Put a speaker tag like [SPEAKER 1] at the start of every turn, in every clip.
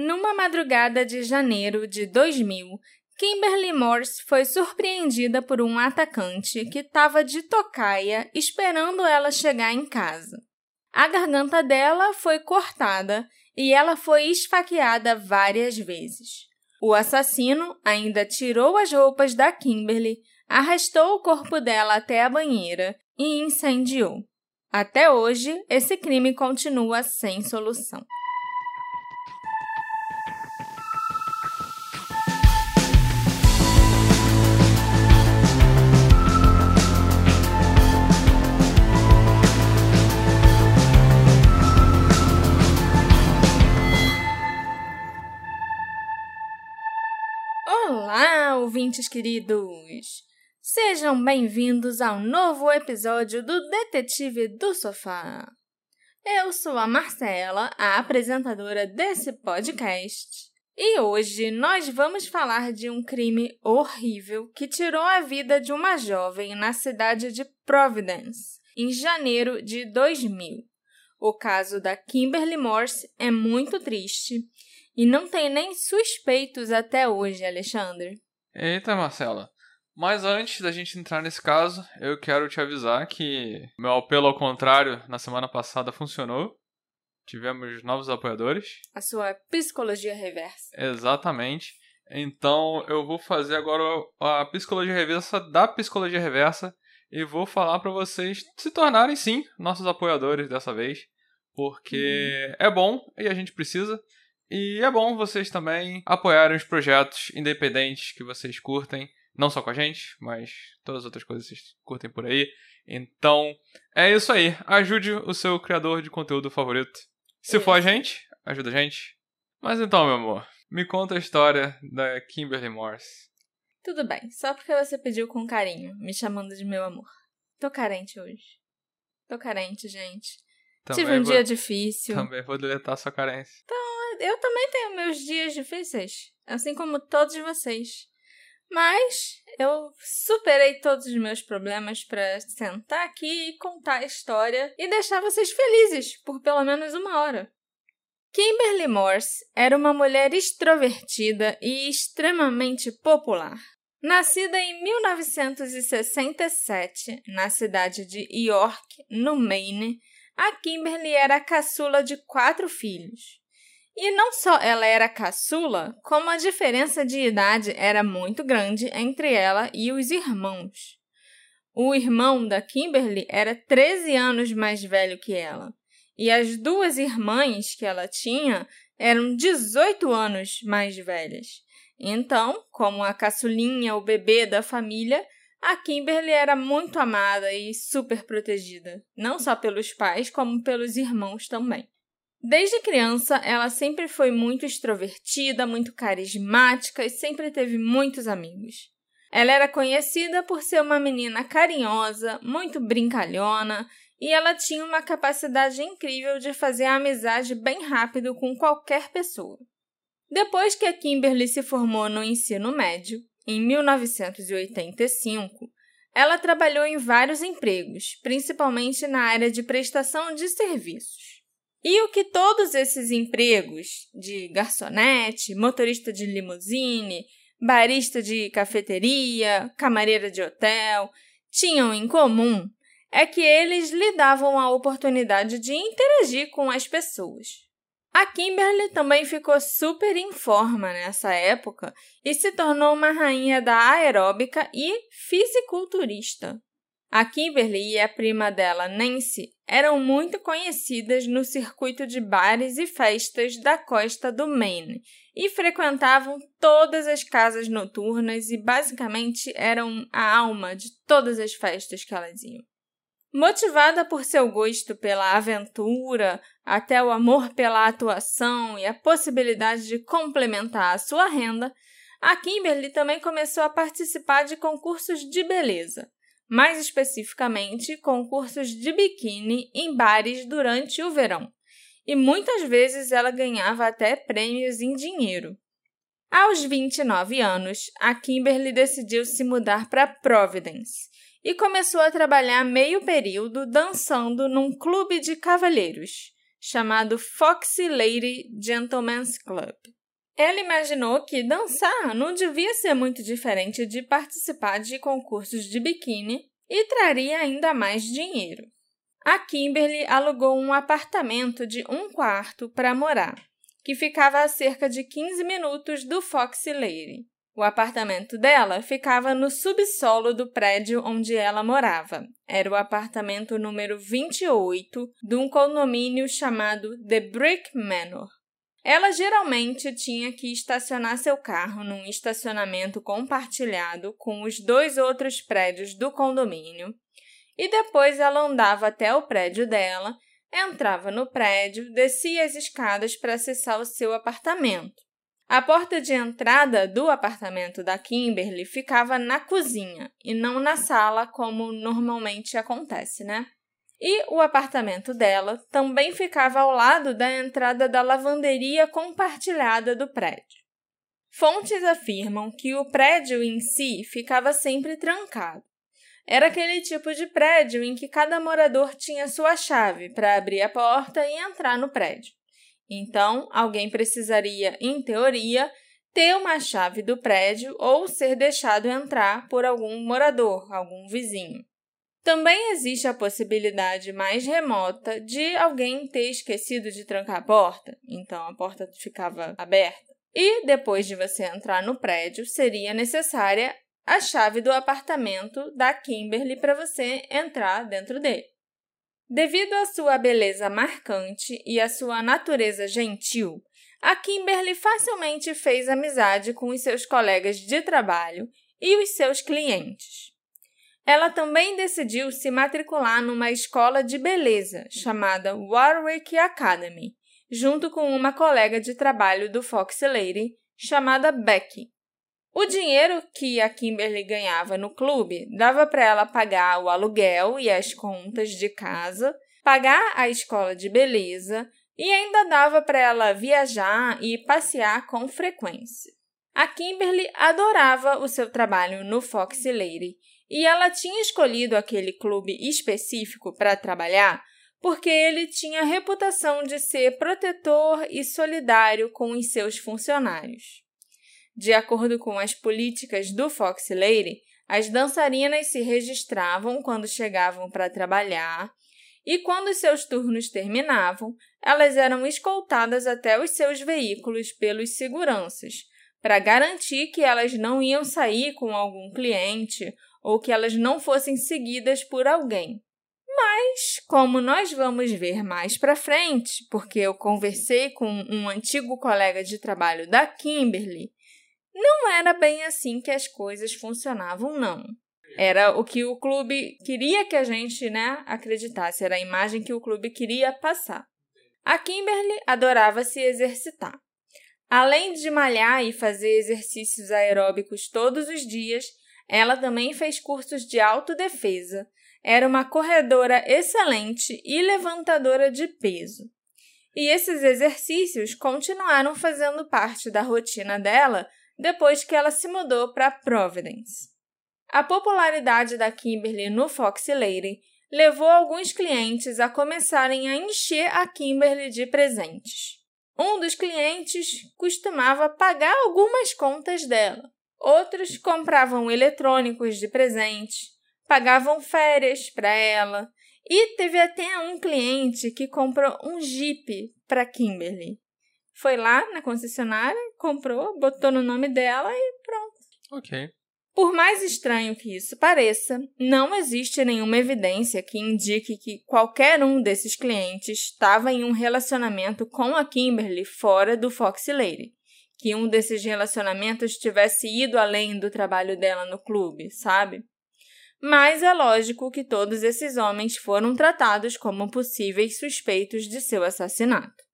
[SPEAKER 1] Numa madrugada de janeiro de 2000, Kimberly Morse foi surpreendida por um atacante que estava de tocaia esperando ela chegar em casa. A garganta dela foi cortada e ela foi esfaqueada várias vezes. O assassino ainda tirou as roupas da Kimberly, arrastou o corpo dela até a banheira e incendiou. Até hoje, esse crime continua sem solução. Ouvintes queridos! Sejam bem-vindos ao novo episódio do Detetive do Sofá. Eu sou a Marcela, a apresentadora desse podcast, e hoje nós vamos falar de um crime horrível que tirou a vida de uma jovem na cidade de Providence, em janeiro de 2000. O caso da Kimberly Morse é muito triste e não tem nem suspeitos até hoje, Alexandre.
[SPEAKER 2] Eita, Marcela. Mas antes da gente entrar nesse caso, eu quero te avisar que meu apelo ao contrário na semana passada funcionou. Tivemos novos apoiadores.
[SPEAKER 1] A sua psicologia reversa.
[SPEAKER 2] Exatamente. Então eu vou fazer agora a psicologia reversa da psicologia reversa e vou falar para vocês se tornarem sim nossos apoiadores dessa vez, porque uhum. é bom e a gente precisa. E é bom vocês também apoiarem os projetos independentes que vocês curtem não só com a gente, mas todas as outras coisas que vocês curtem por aí. Então, é isso aí. Ajude o seu criador de conteúdo favorito. Se for a gente, ajuda a gente. Mas então, meu amor, me conta a história da Kimberly Morse.
[SPEAKER 1] Tudo bem, só porque você pediu com carinho, me chamando de meu amor. Tô carente hoje. Tô carente, gente. Também Tive um vou... dia difícil.
[SPEAKER 2] Também vou deletar sua carência.
[SPEAKER 1] Então, eu também tenho meus dias difíceis, assim como todos vocês. Mas eu superei todos os meus problemas para sentar aqui e contar a história e deixar vocês felizes por pelo menos uma hora. Kimberly Morse era uma mulher extrovertida e extremamente popular. Nascida em 1967 na cidade de York, no Maine, a Kimberly era a caçula de quatro filhos. E não só ela era caçula, como a diferença de idade era muito grande entre ela e os irmãos. O irmão da Kimberly era 13 anos mais velho que ela, e as duas irmãs que ela tinha eram 18 anos mais velhas. Então, como a caçulinha, o bebê da família, a Kimberly era muito amada e super protegida, não só pelos pais, como pelos irmãos também. Desde criança, ela sempre foi muito extrovertida, muito carismática e sempre teve muitos amigos. Ela era conhecida por ser uma menina carinhosa, muito brincalhona e ela tinha uma capacidade incrível de fazer amizade bem rápido com qualquer pessoa. Depois que a Kimberly se formou no ensino médio, em 1985, ela trabalhou em vários empregos, principalmente na área de prestação de serviços. E o que todos esses empregos de garçonete, motorista de limusine, barista de cafeteria, camareira de hotel tinham em comum é que eles lhe davam a oportunidade de interagir com as pessoas. A Kimberly também ficou super em forma nessa época e se tornou uma rainha da aeróbica e fisiculturista. A Kimberly e a prima dela, Nancy, eram muito conhecidas no circuito de bares e festas da costa do Maine e frequentavam todas as casas noturnas e basicamente eram a alma de todas as festas que elas iam. Motivada por seu gosto pela aventura, até o amor pela atuação e a possibilidade de complementar a sua renda, a Kimberly também começou a participar de concursos de beleza mais especificamente concursos de biquíni em bares durante o verão, e muitas vezes ela ganhava até prêmios em dinheiro. Aos 29 anos, a Kimberly decidiu se mudar para Providence e começou a trabalhar meio período dançando num clube de cavalheiros, chamado Foxy Lady Gentlemen's Club. Ela imaginou que dançar não devia ser muito diferente de participar de concursos de biquíni e traria ainda mais dinheiro. A Kimberly alugou um apartamento de um quarto para morar, que ficava a cerca de 15 minutos do Foxy Lady. O apartamento dela ficava no subsolo do prédio onde ela morava. Era o apartamento número 28 de um condomínio chamado The Brick Manor. Ela geralmente tinha que estacionar seu carro num estacionamento compartilhado com os dois outros prédios do condomínio e depois ela andava até o prédio dela, entrava no prédio, descia as escadas para acessar o seu apartamento. A porta de entrada do apartamento da Kimberly ficava na cozinha e não na sala, como normalmente acontece, né? E o apartamento dela também ficava ao lado da entrada da lavanderia compartilhada do prédio. Fontes afirmam que o prédio em si ficava sempre trancado. Era aquele tipo de prédio em que cada morador tinha sua chave para abrir a porta e entrar no prédio. Então, alguém precisaria, em teoria, ter uma chave do prédio ou ser deixado entrar por algum morador, algum vizinho. Também existe a possibilidade mais remota de alguém ter esquecido de trancar a porta, então a porta ficava aberta. E depois de você entrar no prédio, seria necessária a chave do apartamento da Kimberly para você entrar dentro dele. Devido à sua beleza marcante e à sua natureza gentil, a Kimberly facilmente fez amizade com os seus colegas de trabalho e os seus clientes. Ela também decidiu se matricular numa escola de beleza chamada Warwick Academy, junto com uma colega de trabalho do Fox Lady chamada Becky. O dinheiro que a Kimberly ganhava no clube dava para ela pagar o aluguel e as contas de casa, pagar a escola de beleza e ainda dava para ela viajar e passear com frequência. A Kimberly adorava o seu trabalho no Fox Lady e ela tinha escolhido aquele clube específico para trabalhar porque ele tinha a reputação de ser protetor e solidário com os seus funcionários. De acordo com as políticas do Fox Lady, as dançarinas se registravam quando chegavam para trabalhar e, quando seus turnos terminavam, elas eram escoltadas até os seus veículos pelos seguranças, para garantir que elas não iam sair com algum cliente ou que elas não fossem seguidas por alguém. Mas, como nós vamos ver mais para frente, porque eu conversei com um antigo colega de trabalho da Kimberly não era bem assim que as coisas funcionavam, não. Era o que o clube queria que a gente né, acreditasse, era a imagem que o clube queria passar. A Kimberly adorava se exercitar. Além de malhar e fazer exercícios aeróbicos todos os dias, ela também fez cursos de autodefesa. Era uma corredora excelente e levantadora de peso. E esses exercícios continuaram fazendo parte da rotina dela depois que ela se mudou para Providence. A popularidade da Kimberly no Fox Lady levou alguns clientes a começarem a encher a Kimberly de presentes. Um dos clientes costumava pagar algumas contas dela. Outros compravam eletrônicos de presente, pagavam férias para ela e teve até um cliente que comprou um Jeep para Kimberly foi lá na concessionária, comprou, botou no nome dela e pronto.
[SPEAKER 2] Ok.
[SPEAKER 1] Por mais estranho que isso pareça, não existe nenhuma evidência que indique que qualquer um desses clientes estava em um relacionamento com a Kimberly fora do Fox Lady. Que um desses relacionamentos tivesse ido além do trabalho dela no clube, sabe? Mas é lógico que todos esses homens foram tratados como possíveis suspeitos de seu assassinato.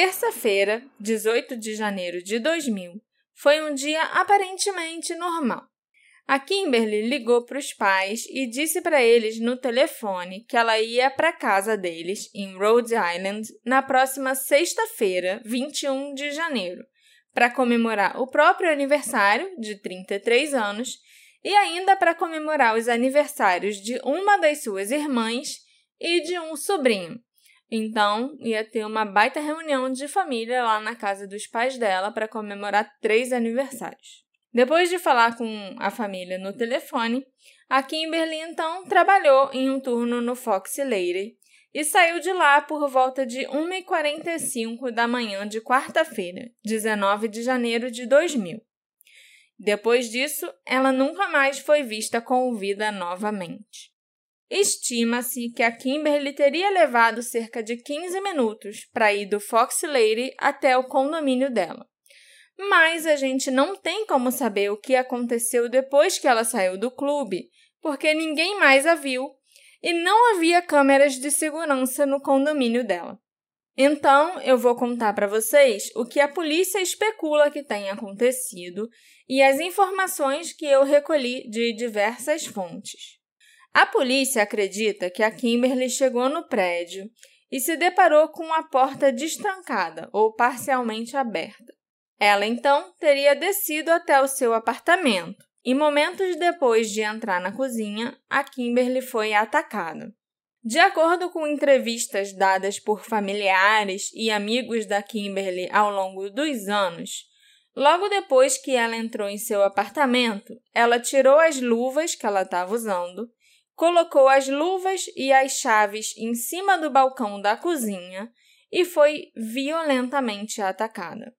[SPEAKER 1] Terça-feira, 18 de janeiro de 2000, foi um dia aparentemente normal. A Kimberly ligou para os pais e disse para eles no telefone que ela ia para casa deles, em Rhode Island, na próxima sexta-feira, 21 de janeiro, para comemorar o próprio aniversário, de 33 anos, e ainda para comemorar os aniversários de uma das suas irmãs e de um sobrinho. Então, ia ter uma baita reunião de família lá na casa dos pais dela para comemorar três aniversários. Depois de falar com a família no telefone, a Kimberly então trabalhou em um turno no Fox Lady e saiu de lá por volta de 1h45 da manhã de quarta-feira, 19 de janeiro de 2000. Depois disso, ela nunca mais foi vista com vida novamente. Estima-se que a Kimberly teria levado cerca de 15 minutos para ir do Fox Lady até o condomínio dela. Mas a gente não tem como saber o que aconteceu depois que ela saiu do clube, porque ninguém mais a viu e não havia câmeras de segurança no condomínio dela. Então, eu vou contar para vocês o que a polícia especula que tenha acontecido e as informações que eu recolhi de diversas fontes. A polícia acredita que a Kimberly chegou no prédio e se deparou com a porta destrancada ou parcialmente aberta. Ela então teria descido até o seu apartamento e momentos depois de entrar na cozinha, a Kimberly foi atacada. De acordo com entrevistas dadas por familiares e amigos da Kimberly ao longo dos anos, logo depois que ela entrou em seu apartamento, ela tirou as luvas que ela estava usando, colocou as luvas e as chaves em cima do balcão da cozinha e foi violentamente atacada.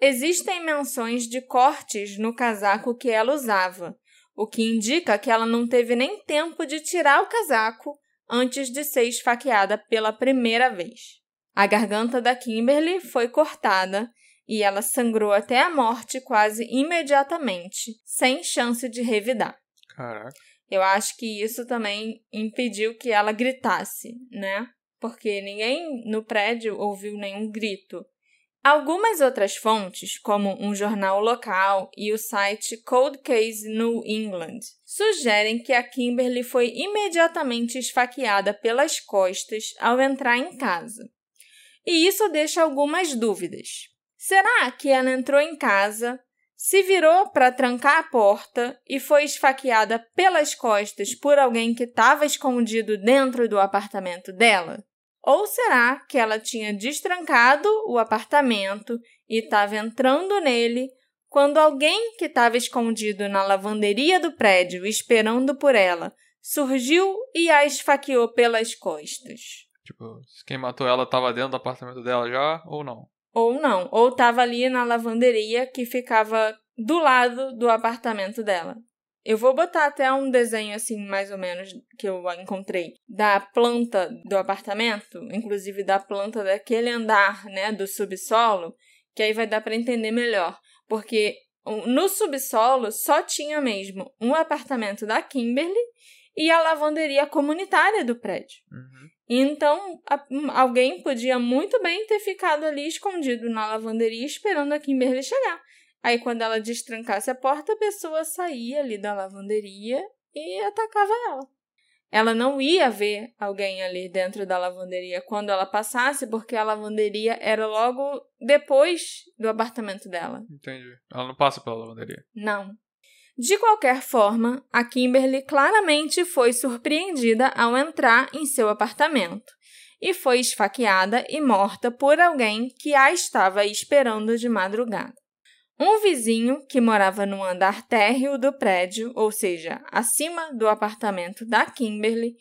[SPEAKER 1] Existem menções de cortes no casaco que ela usava, o que indica que ela não teve nem tempo de tirar o casaco antes de ser esfaqueada pela primeira vez. A garganta da Kimberly foi cortada e ela sangrou até a morte quase imediatamente, sem chance de revidar.
[SPEAKER 2] Caraca.
[SPEAKER 1] Eu acho que isso também impediu que ela gritasse, né? Porque ninguém no prédio ouviu nenhum grito. Algumas outras fontes, como um jornal local e o site Cold Case New England, sugerem que a Kimberly foi imediatamente esfaqueada pelas costas ao entrar em casa. E isso deixa algumas dúvidas. Será que ela entrou em casa, se virou para trancar a porta e foi esfaqueada pelas costas por alguém que estava escondido dentro do apartamento dela? Ou será que ela tinha destrancado o apartamento e estava entrando nele quando alguém que estava escondido na lavanderia do prédio esperando por ela surgiu e a esfaqueou pelas costas?
[SPEAKER 2] Tipo, quem matou ela estava dentro do apartamento dela já ou não?
[SPEAKER 1] Ou não, ou estava ali na lavanderia que ficava do lado do apartamento dela. Eu vou botar até um desenho assim, mais ou menos, que eu encontrei da planta do apartamento, inclusive da planta daquele andar, né, do subsolo, que aí vai dar para entender melhor, porque no subsolo só tinha mesmo um apartamento da Kimberly e a lavanderia comunitária do prédio.
[SPEAKER 2] Uhum.
[SPEAKER 1] Então, a, alguém podia muito bem ter ficado ali escondido na lavanderia esperando a Kimberly chegar. Aí, quando ela destrancasse a porta, a pessoa saía ali da lavanderia e atacava ela. Ela não ia ver alguém ali dentro da lavanderia quando ela passasse, porque a lavanderia era logo depois do apartamento dela.
[SPEAKER 2] Entendi. Ela não passa pela lavanderia.
[SPEAKER 1] Não. De qualquer forma, a Kimberly claramente foi surpreendida ao entrar em seu apartamento e foi esfaqueada e morta por alguém que a estava esperando de madrugada. Um vizinho que morava no andar térreo do prédio, ou seja, acima do apartamento da Kimberly,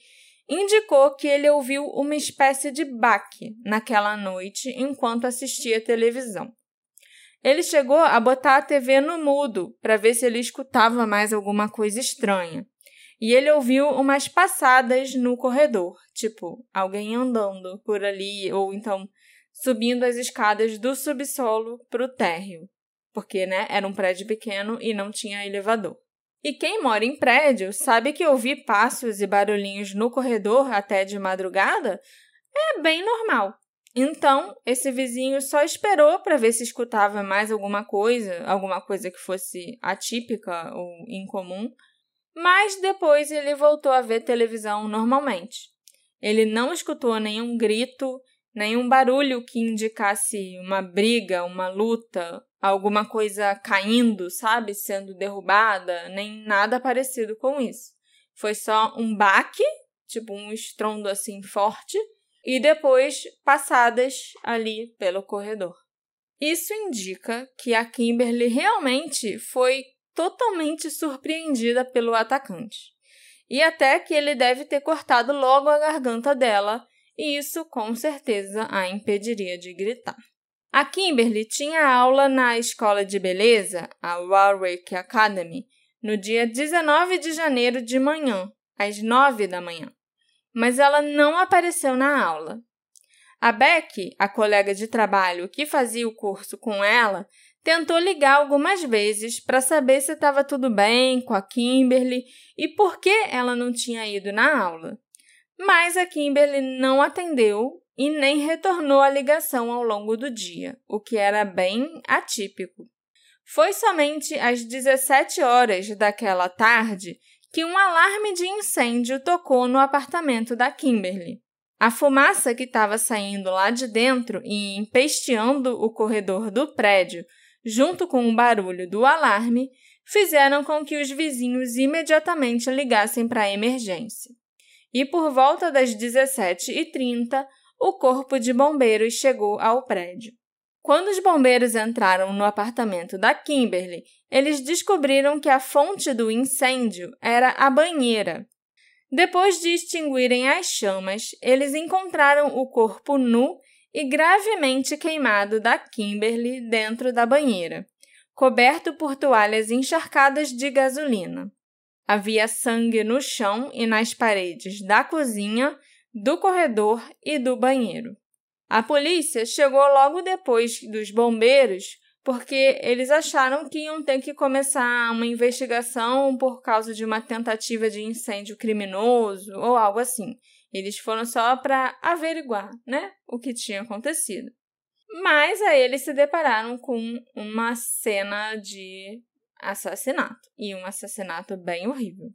[SPEAKER 1] indicou que ele ouviu uma espécie de baque naquela noite enquanto assistia televisão. Ele chegou a botar a TV no mudo para ver se ele escutava mais alguma coisa estranha. E ele ouviu umas passadas no corredor, tipo alguém andando por ali ou então subindo as escadas do subsolo para o térreo porque né, era um prédio pequeno e não tinha elevador. E quem mora em prédio sabe que ouvir passos e barulhinhos no corredor até de madrugada é bem normal. Então, esse vizinho só esperou para ver se escutava mais alguma coisa, alguma coisa que fosse atípica ou incomum, mas depois ele voltou a ver televisão normalmente. Ele não escutou nenhum grito, nenhum barulho que indicasse uma briga, uma luta alguma coisa caindo, sabe? Sendo derrubada, nem nada parecido com isso. Foi só um baque, tipo um estrondo assim forte, e depois passadas ali pelo corredor. Isso indica que a Kimberly realmente foi totalmente surpreendida pelo atacante. E até que ele deve ter cortado logo a garganta dela, e isso com certeza a impediria de gritar. A Kimberly tinha aula na escola de beleza, a Warwick Academy, no dia 19 de janeiro de manhã, às 9 da manhã. Mas ela não apareceu na aula. A Beck, a colega de trabalho que fazia o curso com ela, tentou ligar algumas vezes para saber se estava tudo bem com a Kimberly e por que ela não tinha ido na aula. Mas a Kimberly não atendeu e nem retornou a ligação ao longo do dia, o que era bem atípico. Foi somente às 17 horas daquela tarde que um alarme de incêndio tocou no apartamento da Kimberly. A fumaça que estava saindo lá de dentro e empesteando o corredor do prédio junto com o barulho do alarme, fizeram com que os vizinhos imediatamente ligassem para a emergência. E por volta das 17h30, o corpo de bombeiros chegou ao prédio. Quando os bombeiros entraram no apartamento da Kimberly, eles descobriram que a fonte do incêndio era a banheira. Depois de extinguirem as chamas, eles encontraram o corpo nu e gravemente queimado da Kimberly dentro da banheira, coberto por toalhas encharcadas de gasolina. Havia sangue no chão e nas paredes da cozinha, do corredor e do banheiro. A polícia chegou logo depois dos bombeiros porque eles acharam que iam ter que começar uma investigação por causa de uma tentativa de incêndio criminoso ou algo assim. Eles foram só para averiguar, né, o que tinha acontecido. Mas aí eles se depararam com uma cena de assassinato, e um assassinato bem horrível.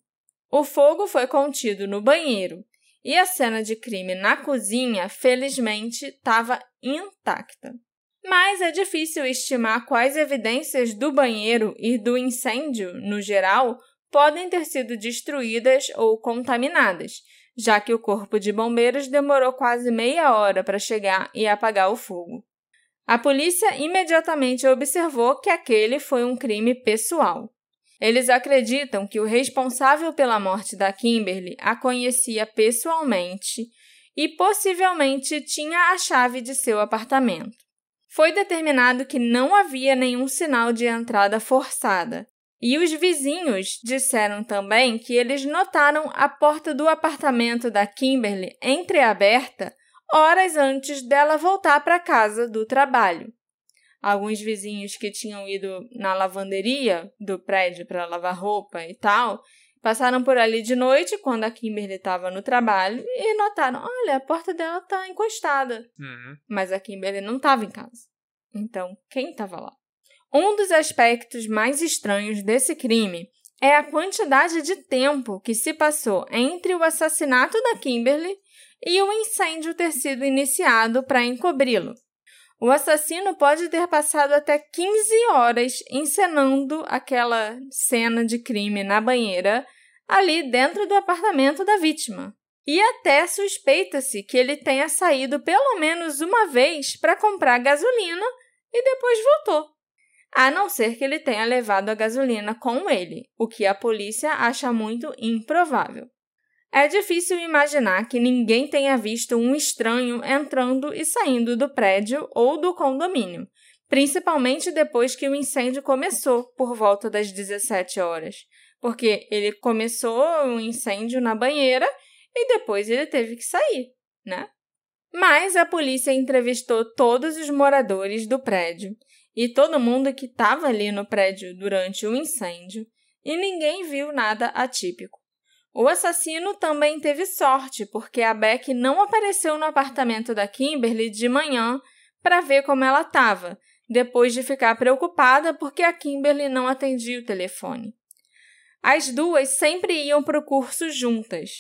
[SPEAKER 1] O fogo foi contido no banheiro e a cena de crime na cozinha, felizmente, estava intacta. Mas é difícil estimar quais evidências do banheiro e do incêndio, no geral, podem ter sido destruídas ou contaminadas, já que o corpo de bombeiros demorou quase meia hora para chegar e apagar o fogo. A polícia imediatamente observou que aquele foi um crime pessoal. Eles acreditam que o responsável pela morte da Kimberly a conhecia pessoalmente e possivelmente tinha a chave de seu apartamento. Foi determinado que não havia nenhum sinal de entrada forçada, e os vizinhos disseram também que eles notaram a porta do apartamento da Kimberly entreaberta horas antes dela voltar para casa do trabalho. Alguns vizinhos que tinham ido na lavanderia do prédio para lavar roupa e tal, passaram por ali de noite quando a Kimberly estava no trabalho e notaram: olha, a porta dela está encostada. Uhum. Mas a Kimberly não estava em casa. Então, quem estava lá? Um dos aspectos mais estranhos desse crime é a quantidade de tempo que se passou entre o assassinato da Kimberly e o incêndio ter sido iniciado para encobri-lo. O assassino pode ter passado até 15 horas encenando aquela cena de crime na banheira ali dentro do apartamento da vítima. E até suspeita-se que ele tenha saído pelo menos uma vez para comprar gasolina e depois voltou a não ser que ele tenha levado a gasolina com ele, o que a polícia acha muito improvável. É difícil imaginar que ninguém tenha visto um estranho entrando e saindo do prédio ou do condomínio, principalmente depois que o incêndio começou, por volta das 17 horas, porque ele começou o um incêndio na banheira e depois ele teve que sair, né? Mas a polícia entrevistou todos os moradores do prédio e todo mundo que estava ali no prédio durante o incêndio e ninguém viu nada atípico. O assassino também teve sorte, porque a Beck não apareceu no apartamento da Kimberly de manhã para ver como ela estava, depois de ficar preocupada porque a Kimberly não atendia o telefone. As duas sempre iam para o curso juntas,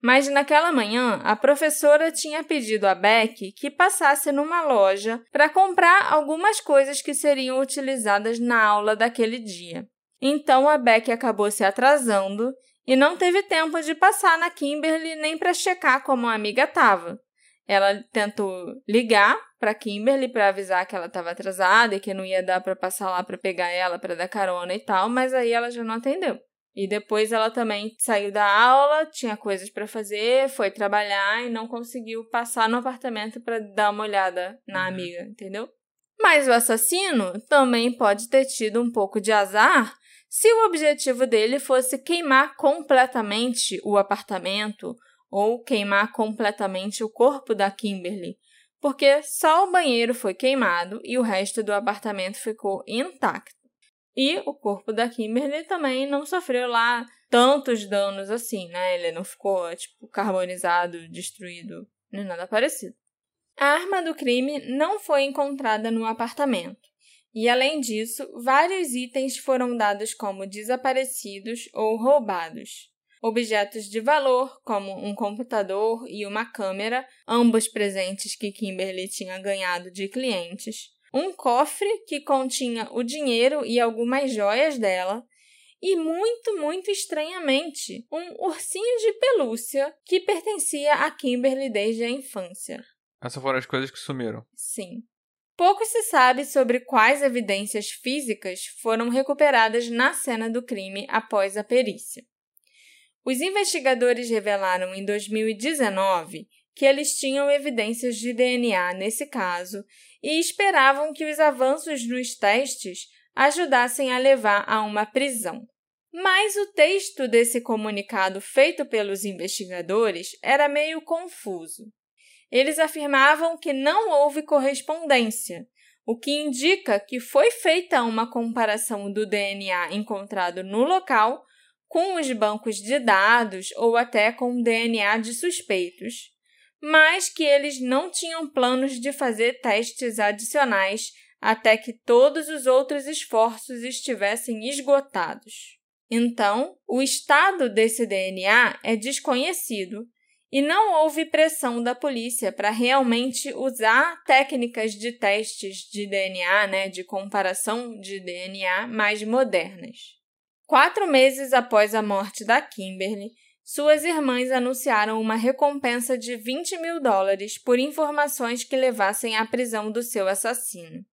[SPEAKER 1] mas naquela manhã, a professora tinha pedido a Beck que passasse numa loja para comprar algumas coisas que seriam utilizadas na aula daquele dia. Então a Beck acabou se atrasando e não teve tempo de passar na Kimberly nem para checar como a amiga estava. Ela tentou ligar para Kimberly para avisar que ela estava atrasada e que não ia dar para passar lá para pegar ela para dar carona e tal, mas aí ela já não atendeu. E depois ela também saiu da aula, tinha coisas para fazer, foi trabalhar e não conseguiu passar no apartamento para dar uma olhada na uhum. amiga, entendeu? Mas o assassino também pode ter tido um pouco de azar se o objetivo dele fosse queimar completamente o apartamento ou queimar completamente o corpo da Kimberly, porque só o banheiro foi queimado e o resto do apartamento ficou intacto. E o corpo da Kimberly também não sofreu lá tantos danos assim, né? Ele não ficou, tipo, carbonizado, destruído, nem nada parecido. A arma do crime não foi encontrada no apartamento. E, além disso, vários itens foram dados como desaparecidos ou roubados. Objetos de valor, como um computador e uma câmera, ambos presentes que Kimberly tinha ganhado de clientes, um cofre que continha o dinheiro e algumas joias dela, e muito, muito estranhamente, um ursinho de pelúcia que pertencia a Kimberly desde a infância.
[SPEAKER 2] Essas foram as coisas que sumiram.
[SPEAKER 1] Sim. Pouco se sabe sobre quais evidências físicas foram recuperadas na cena do crime após a perícia. Os investigadores revelaram em 2019 que eles tinham evidências de DNA nesse caso e esperavam que os avanços nos testes ajudassem a levar a uma prisão. Mas o texto desse comunicado feito pelos investigadores era meio confuso. Eles afirmavam que não houve correspondência, o que indica que foi feita uma comparação do DNA encontrado no local com os bancos de dados ou até com o DNA de suspeitos, mas que eles não tinham planos de fazer testes adicionais até que todos os outros esforços estivessem esgotados. Então, o estado desse DNA é desconhecido e não houve pressão da polícia para realmente usar técnicas de testes de DNA, né, de comparação de DNA mais modernas. Quatro meses após a morte da Kimberly, suas irmãs anunciaram uma recompensa de 20 mil dólares por informações que levassem à prisão do seu assassino.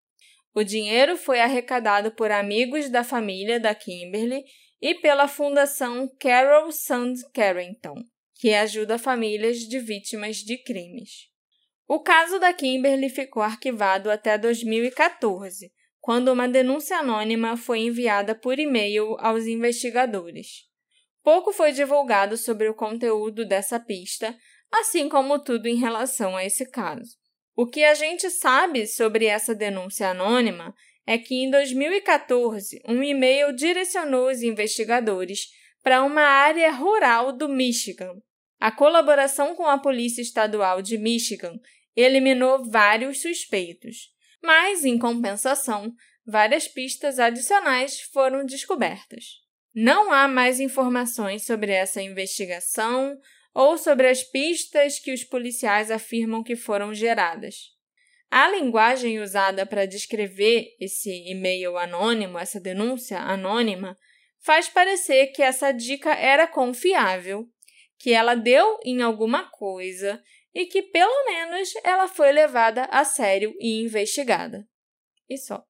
[SPEAKER 1] O dinheiro foi arrecadado por amigos da família da Kimberly e pela Fundação Carol Sand Carrington que ajuda famílias de vítimas de crimes. O caso da Kimberly ficou arquivado até 2014, quando uma denúncia anônima foi enviada por e-mail aos investigadores. Pouco foi divulgado sobre o conteúdo dessa pista, assim como tudo em relação a esse caso. O que a gente sabe sobre essa denúncia anônima é que em 2014 um e-mail direcionou os investigadores para uma área rural do Michigan, a colaboração com a Polícia Estadual de Michigan eliminou vários suspeitos, mas, em compensação, várias pistas adicionais foram descobertas. Não há mais informações sobre essa investigação ou sobre as pistas que os policiais afirmam que foram geradas. A linguagem usada para descrever esse e-mail anônimo, essa denúncia anônima, faz parecer que essa dica era confiável que ela deu em alguma coisa e que pelo menos ela foi levada a sério e investigada. E só.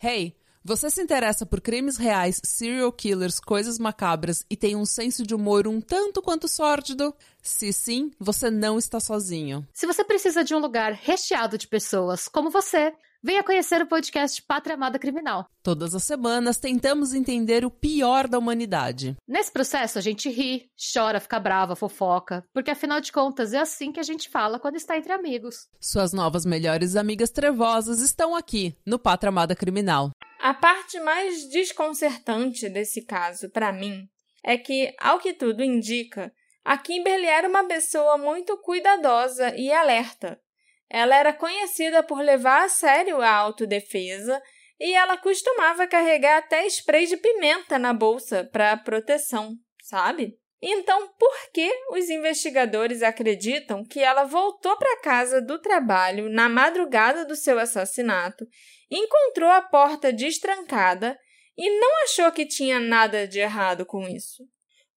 [SPEAKER 3] Hey, você se interessa por crimes reais, serial killers, coisas macabras e tem um senso de humor um tanto quanto sórdido? Se sim, você não está sozinho.
[SPEAKER 4] Se você precisa de um lugar recheado de pessoas como você, Venha conhecer o podcast Pátria Amada Criminal.
[SPEAKER 3] Todas as semanas tentamos entender o pior da humanidade.
[SPEAKER 4] Nesse processo a gente ri, chora, fica brava, fofoca, porque afinal de contas é assim que a gente fala quando está entre amigos.
[SPEAKER 3] Suas novas melhores amigas trevosas estão aqui no Pátria Amada Criminal.
[SPEAKER 1] A parte mais desconcertante desse caso, para mim, é que, ao que tudo indica, a Kimberly era uma pessoa muito cuidadosa e alerta ela era conhecida por levar a sério a autodefesa e ela costumava carregar até spray de pimenta na bolsa para proteção, sabe? Então, por que os investigadores acreditam que ela voltou para casa do trabalho na madrugada do seu assassinato, encontrou a porta destrancada e não achou que tinha nada de errado com isso.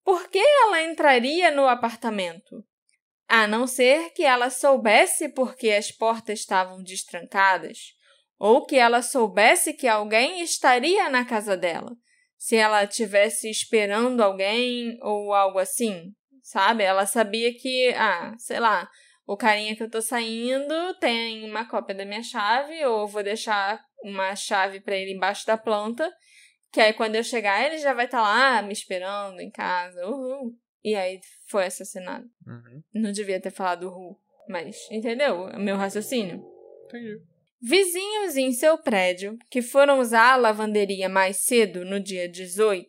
[SPEAKER 1] Por que ela entraria no apartamento? A não ser que ela soubesse por que as portas estavam destrancadas, ou que ela soubesse que alguém estaria na casa dela, se ela estivesse esperando alguém ou algo assim, sabe? Ela sabia que, ah, sei lá, o carinha que eu tô saindo tem uma cópia da minha chave, ou vou deixar uma chave para ele embaixo da planta, que aí quando eu chegar ele já vai estar tá lá me esperando em casa. Uhul. E aí foi assassinado.
[SPEAKER 2] Uhum.
[SPEAKER 1] Não devia ter falado uhul, mas entendeu? O meu raciocínio.
[SPEAKER 2] Entendi.
[SPEAKER 1] Vizinhos em seu prédio, que foram usar a lavanderia mais cedo, no dia 18,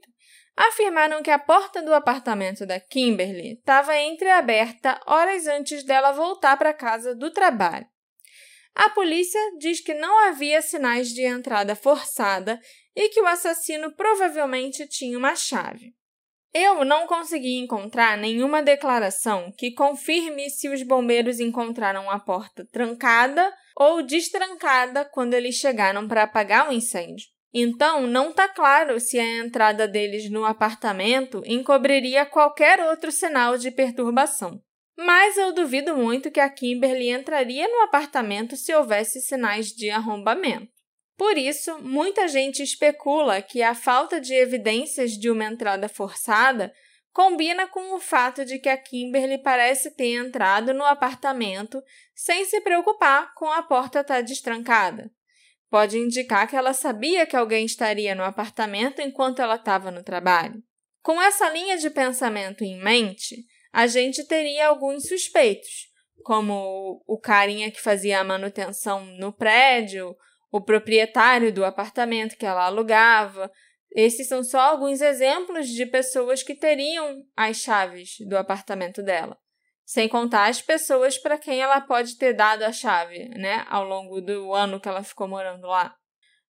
[SPEAKER 1] afirmaram que a porta do apartamento da Kimberly estava entreaberta horas antes dela voltar para casa do trabalho. A polícia diz que não havia sinais de entrada forçada e que o assassino provavelmente tinha uma chave. Eu não consegui encontrar nenhuma declaração que confirme se os bombeiros encontraram a porta trancada ou destrancada quando eles chegaram para apagar o incêndio. Então, não está claro se a entrada deles no apartamento encobriria qualquer outro sinal de perturbação. Mas eu duvido muito que a Kimberly entraria no apartamento se houvesse sinais de arrombamento. Por isso, muita gente especula que a falta de evidências de uma entrada forçada combina com o fato de que a Kimberly parece ter entrado no apartamento sem se preocupar com a porta estar tá destrancada. Pode indicar que ela sabia que alguém estaria no apartamento enquanto ela estava no trabalho. Com essa linha de pensamento em mente, a gente teria alguns suspeitos, como o carinha que fazia a manutenção no prédio, o proprietário do apartamento que ela alugava. Esses são só alguns exemplos de pessoas que teriam as chaves do apartamento dela. Sem contar as pessoas para quem ela pode ter dado a chave, né, ao longo do ano que ela ficou morando lá.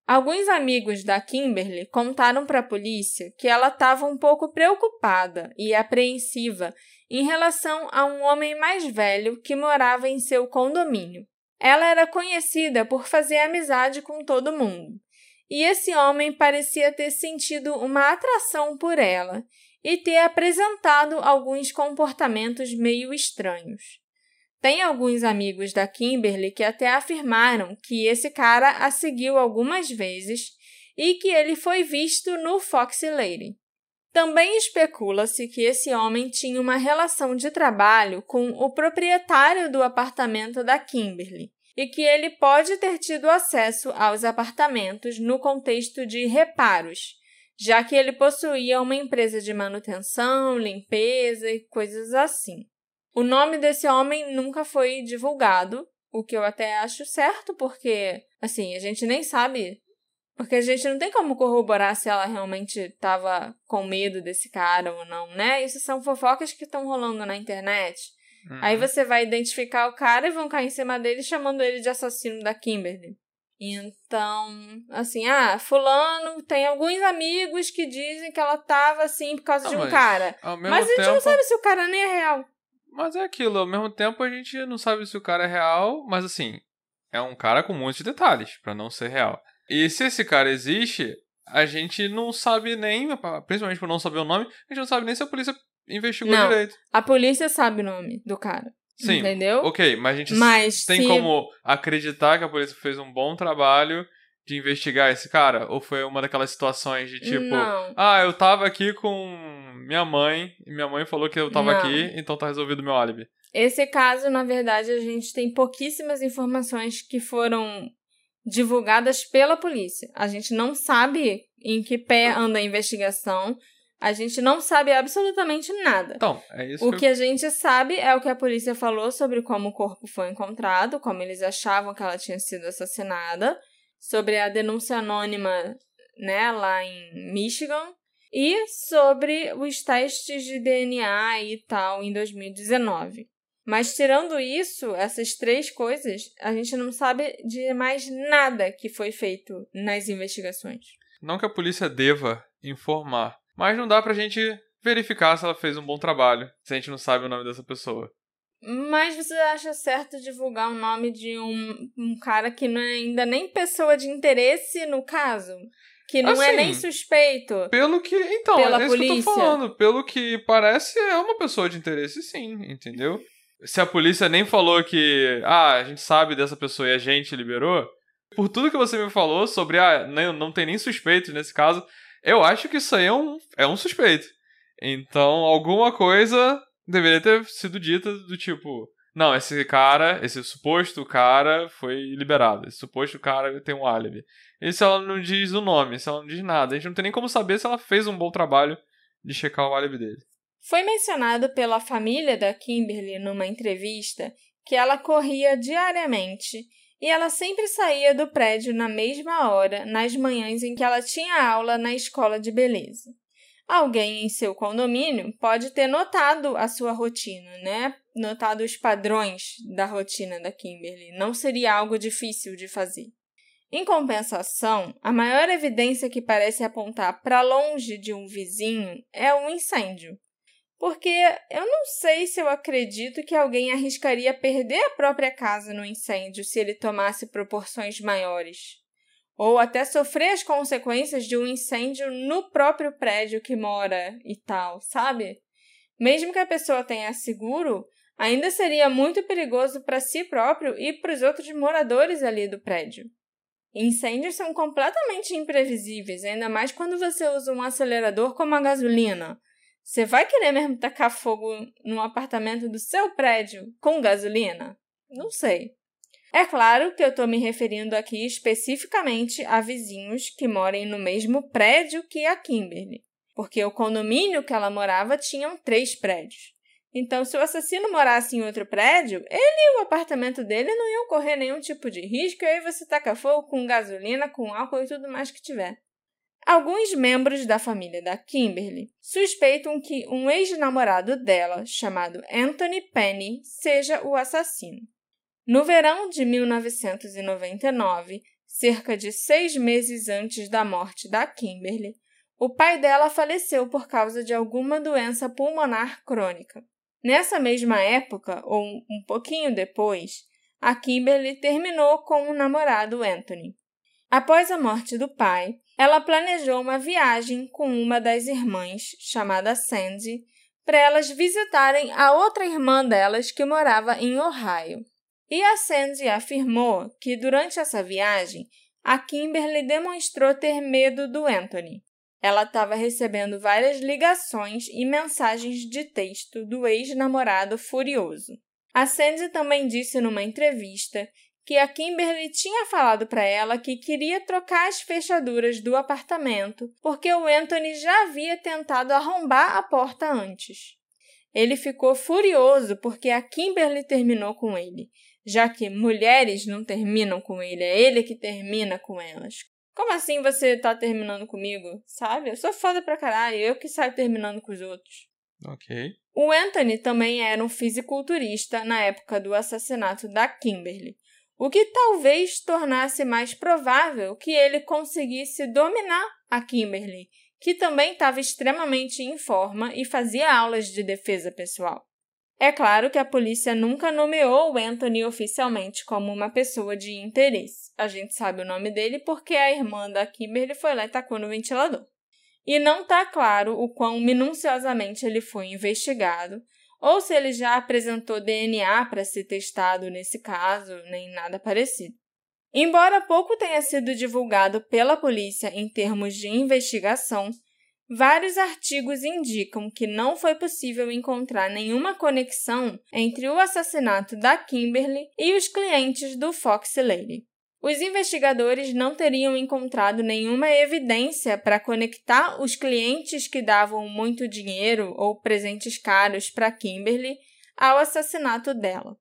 [SPEAKER 1] Alguns amigos da Kimberly contaram para a polícia que ela estava um pouco preocupada e apreensiva em relação a um homem mais velho que morava em seu condomínio. Ela era conhecida por fazer amizade com todo mundo, e esse homem parecia ter sentido uma atração por ela e ter apresentado alguns comportamentos meio estranhos. Tem alguns amigos da Kimberly que até afirmaram que esse cara a seguiu algumas vezes e que ele foi visto no Foxy Lady. Também especula-se que esse homem tinha uma relação de trabalho com o proprietário do apartamento da Kimberly e que ele pode ter tido acesso aos apartamentos no contexto de reparos, já que ele possuía uma empresa de manutenção, limpeza e coisas assim. O nome desse homem nunca foi divulgado, o que eu até acho certo, porque, assim, a gente nem sabe porque a gente não tem como corroborar se ela realmente estava com medo desse cara ou não, né? Isso são fofocas que estão rolando na internet. Uhum. Aí você vai identificar o cara e vão cair em cima dele chamando ele de assassino da Kimberly. Então, assim, ah, fulano tem alguns amigos que dizem que ela tava assim por causa ah, de um cara. Mas a gente
[SPEAKER 2] tempo...
[SPEAKER 1] não sabe se o cara nem é real.
[SPEAKER 2] Mas é aquilo, ao mesmo tempo a gente não sabe se o cara é real, mas assim, é um cara com muitos detalhes para não ser real. E se esse cara existe, a gente não sabe nem, principalmente por não saber o nome, a gente não sabe nem se a polícia investigou
[SPEAKER 1] não,
[SPEAKER 2] direito.
[SPEAKER 1] A polícia sabe o nome do cara. Sim, entendeu?
[SPEAKER 2] Ok, mas a gente mas tem se... como acreditar que a polícia fez um bom trabalho de investigar esse cara? Ou foi uma daquelas situações de tipo,
[SPEAKER 1] não.
[SPEAKER 2] ah, eu tava aqui com minha mãe e minha mãe falou que eu tava não. aqui, então tá resolvido meu álibi.
[SPEAKER 1] Esse caso, na verdade, a gente tem pouquíssimas informações que foram divulgadas pela polícia. A gente não sabe em que pé anda a investigação. A gente não sabe absolutamente nada.
[SPEAKER 2] Então, é isso.
[SPEAKER 1] O que, que a gente sabe é o que a polícia falou sobre como o corpo foi encontrado, como eles achavam que ela tinha sido assassinada, sobre a denúncia anônima, né, lá em Michigan, e sobre os testes de DNA e tal em 2019. Mas tirando isso, essas três coisas, a gente não sabe de mais nada que foi feito nas investigações.
[SPEAKER 2] Não que a polícia deva informar, mas não dá pra gente verificar se ela fez um bom trabalho, se a gente não sabe o nome dessa pessoa.
[SPEAKER 1] Mas você acha certo divulgar o nome de um, um cara que não é ainda nem pessoa de interesse no caso? Que não é
[SPEAKER 2] Assim,
[SPEAKER 1] nem suspeito.
[SPEAKER 2] Pelo que. Então,
[SPEAKER 1] Pela
[SPEAKER 2] é isso que eu
[SPEAKER 1] polícia.
[SPEAKER 2] tô falando. Pelo que parece, é uma pessoa de interesse, sim, entendeu? Se a polícia nem falou que. Ah, a gente sabe dessa pessoa e a gente liberou. Por tudo que você me falou sobre. Ah, não, não tem nem suspeitos nesse caso. Eu acho que isso aí é um, é um suspeito. Então, alguma coisa deveria ter sido dita do tipo. Não, esse cara, esse suposto cara foi liberado. Esse suposto cara tem um álibi. E se ela não diz o nome, se ela não diz nada, a gente não tem nem como saber se ela fez um bom trabalho de checar o álibi dele.
[SPEAKER 1] Foi mencionado pela família da Kimberly numa entrevista que ela corria diariamente e ela sempre saía do prédio na mesma hora, nas manhãs em que ela tinha aula na escola de beleza. Alguém em seu condomínio pode ter notado a sua rotina, né? Notado os padrões da rotina da Kimberly. Não seria algo difícil de fazer. Em compensação, a maior evidência que parece apontar para longe de um vizinho é o incêndio. Porque eu não sei se eu acredito que alguém arriscaria perder a própria casa no incêndio se ele tomasse proporções maiores. Ou até sofrer as consequências de um incêndio no próprio prédio que mora e tal, sabe? Mesmo que a pessoa tenha seguro, ainda seria muito perigoso para si próprio e para os outros moradores ali do prédio. Incêndios são completamente imprevisíveis, ainda mais quando você usa um acelerador como a gasolina. Você vai querer mesmo tacar fogo num apartamento do seu prédio com gasolina? Não sei. É claro que eu estou me referindo aqui especificamente a vizinhos que morem no mesmo prédio que a Kimberly, porque o condomínio que ela morava tinham três prédios. Então, se o assassino morasse em outro prédio, ele e o apartamento dele não iam correr nenhum tipo de risco, e aí você taca fogo com gasolina, com álcool e tudo mais que tiver. Alguns membros da família da Kimberly suspeitam que um ex-namorado dela, chamado Anthony Penny, seja o assassino. No verão de 1999, cerca de seis meses antes da morte da Kimberly, o pai dela faleceu por causa de alguma doença pulmonar crônica. Nessa mesma época, ou um pouquinho depois, a Kimberly terminou com o namorado Anthony. Após a morte do pai, ela planejou uma viagem com uma das irmãs, chamada Sandy, para elas visitarem a outra irmã delas que morava em Ohio. E a Sandy afirmou que durante essa viagem, a Kimberly demonstrou ter medo do Anthony. Ela estava recebendo várias ligações e mensagens de texto do ex-namorado furioso. A Sandy também disse numa entrevista que a Kimberly tinha falado para ela que queria trocar as fechaduras do apartamento porque o Anthony já havia tentado arrombar a porta antes. Ele ficou furioso porque a Kimberly terminou com ele, já que mulheres não terminam com ele, é ele que termina com elas. Como assim você tá terminando comigo? Sabe? Eu sou foda pra caralho, eu que saio terminando com os outros.
[SPEAKER 2] Ok.
[SPEAKER 1] O Anthony também era um fisiculturista na época do assassinato da Kimberly, o que talvez tornasse mais provável que ele conseguisse dominar a Kimberly, que também estava extremamente em forma e fazia aulas de defesa pessoal. É claro que a polícia nunca nomeou Anthony oficialmente como uma pessoa de interesse. A gente sabe o nome dele porque a irmã da Kimberly foi lá e tacou no ventilador. E não está claro o quão minuciosamente ele foi investigado, ou se ele já apresentou DNA para ser testado nesse caso, nem nada parecido. Embora pouco tenha sido divulgado pela polícia em termos de investigação, vários artigos indicam que não foi possível encontrar nenhuma conexão entre o assassinato da Kimberly e os clientes do Fox Lady. Os investigadores não teriam encontrado nenhuma evidência para conectar os clientes que davam muito dinheiro ou presentes caros para Kimberly ao assassinato dela.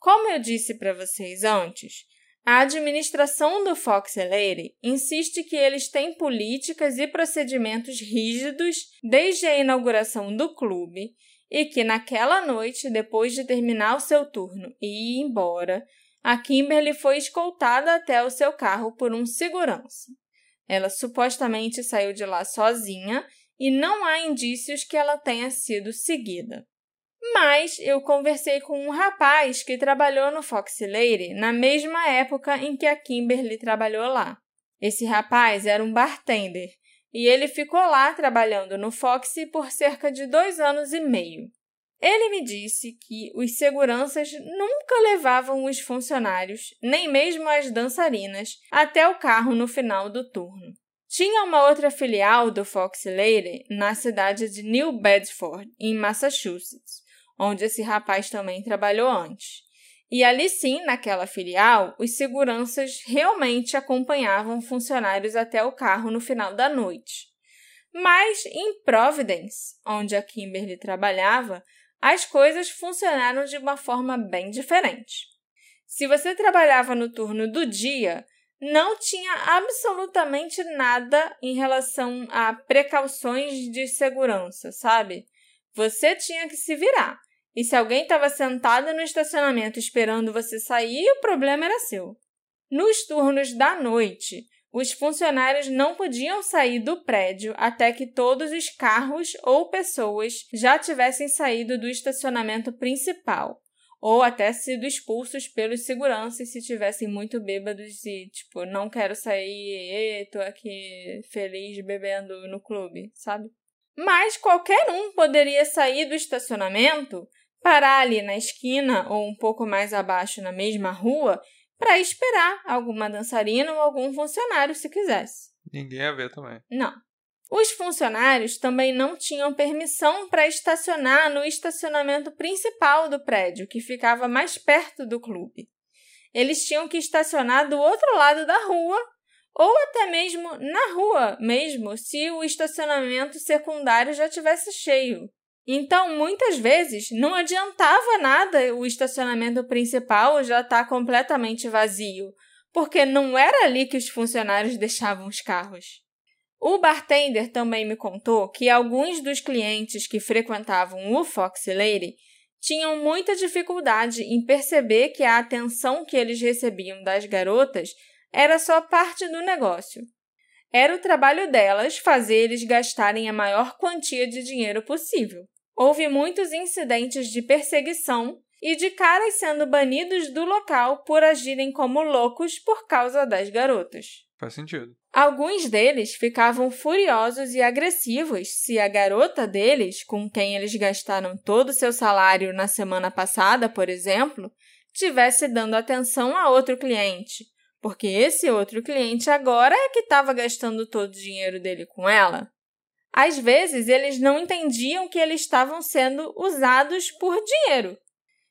[SPEAKER 1] Como eu disse para vocês antes, a administração do Fox Lady insiste que eles têm políticas e procedimentos rígidos desde a inauguração do clube e que naquela noite, depois de terminar o seu turno e ir embora, a Kimberly foi escoltada até o seu carro por um segurança. Ela supostamente saiu de lá sozinha e não há indícios que ela tenha sido seguida. Mas eu conversei com um rapaz que trabalhou no Fox Lady na mesma época em que a Kimberly trabalhou lá. Esse rapaz era um bartender e ele ficou lá trabalhando no Foxy por cerca de dois anos e meio. Ele me disse que os seguranças nunca levavam os funcionários, nem mesmo as dançarinas, até o carro no final do turno. Tinha uma outra filial do Fox Lady na cidade de New Bedford, em Massachusetts, onde esse rapaz também trabalhou antes. E ali sim, naquela filial, os seguranças realmente acompanhavam funcionários até o carro no final da noite. Mas em Providence, onde a Kimberly trabalhava, as coisas funcionaram de uma forma bem diferente. Se você trabalhava no turno do dia, não tinha absolutamente nada em relação a precauções de segurança, sabe? Você tinha que se virar. E se alguém estava sentado no estacionamento esperando você sair, o problema era seu. Nos turnos da noite, os funcionários não podiam sair do prédio até que todos os carros ou pessoas já tivessem saído do estacionamento principal, ou até sido expulsos pelos seguranças se tivessem muito bêbados e, tipo, não quero sair, tô aqui feliz bebendo no clube, sabe? Mas qualquer um poderia sair do estacionamento, parar ali na esquina ou um pouco mais abaixo na mesma rua para esperar alguma dançarina ou algum funcionário se quisesse.
[SPEAKER 2] Ninguém ia ver também.
[SPEAKER 1] Não. Os funcionários também não tinham permissão para estacionar no estacionamento principal do prédio, que ficava mais perto do clube. Eles tinham que estacionar do outro lado da rua ou até mesmo na rua mesmo, se o estacionamento secundário já tivesse cheio. Então, muitas vezes, não adiantava nada o estacionamento principal já estar tá completamente vazio, porque não era ali que os funcionários deixavam os carros. O bartender também me contou que alguns dos clientes que frequentavam o Fox Lady tinham muita dificuldade em perceber que a atenção que eles recebiam das garotas era só parte do negócio. Era o trabalho delas fazer eles gastarem a maior quantia de dinheiro possível. Houve muitos incidentes de perseguição e de caras sendo banidos do local por agirem como loucos por causa das garotas.
[SPEAKER 2] Faz sentido.
[SPEAKER 1] Alguns deles ficavam furiosos e agressivos se a garota deles, com quem eles gastaram todo o seu salário na semana passada, por exemplo, tivesse dando atenção a outro cliente, porque esse outro cliente agora é que estava gastando todo o dinheiro dele com ela. Às vezes, eles não entendiam que eles estavam sendo usados por dinheiro.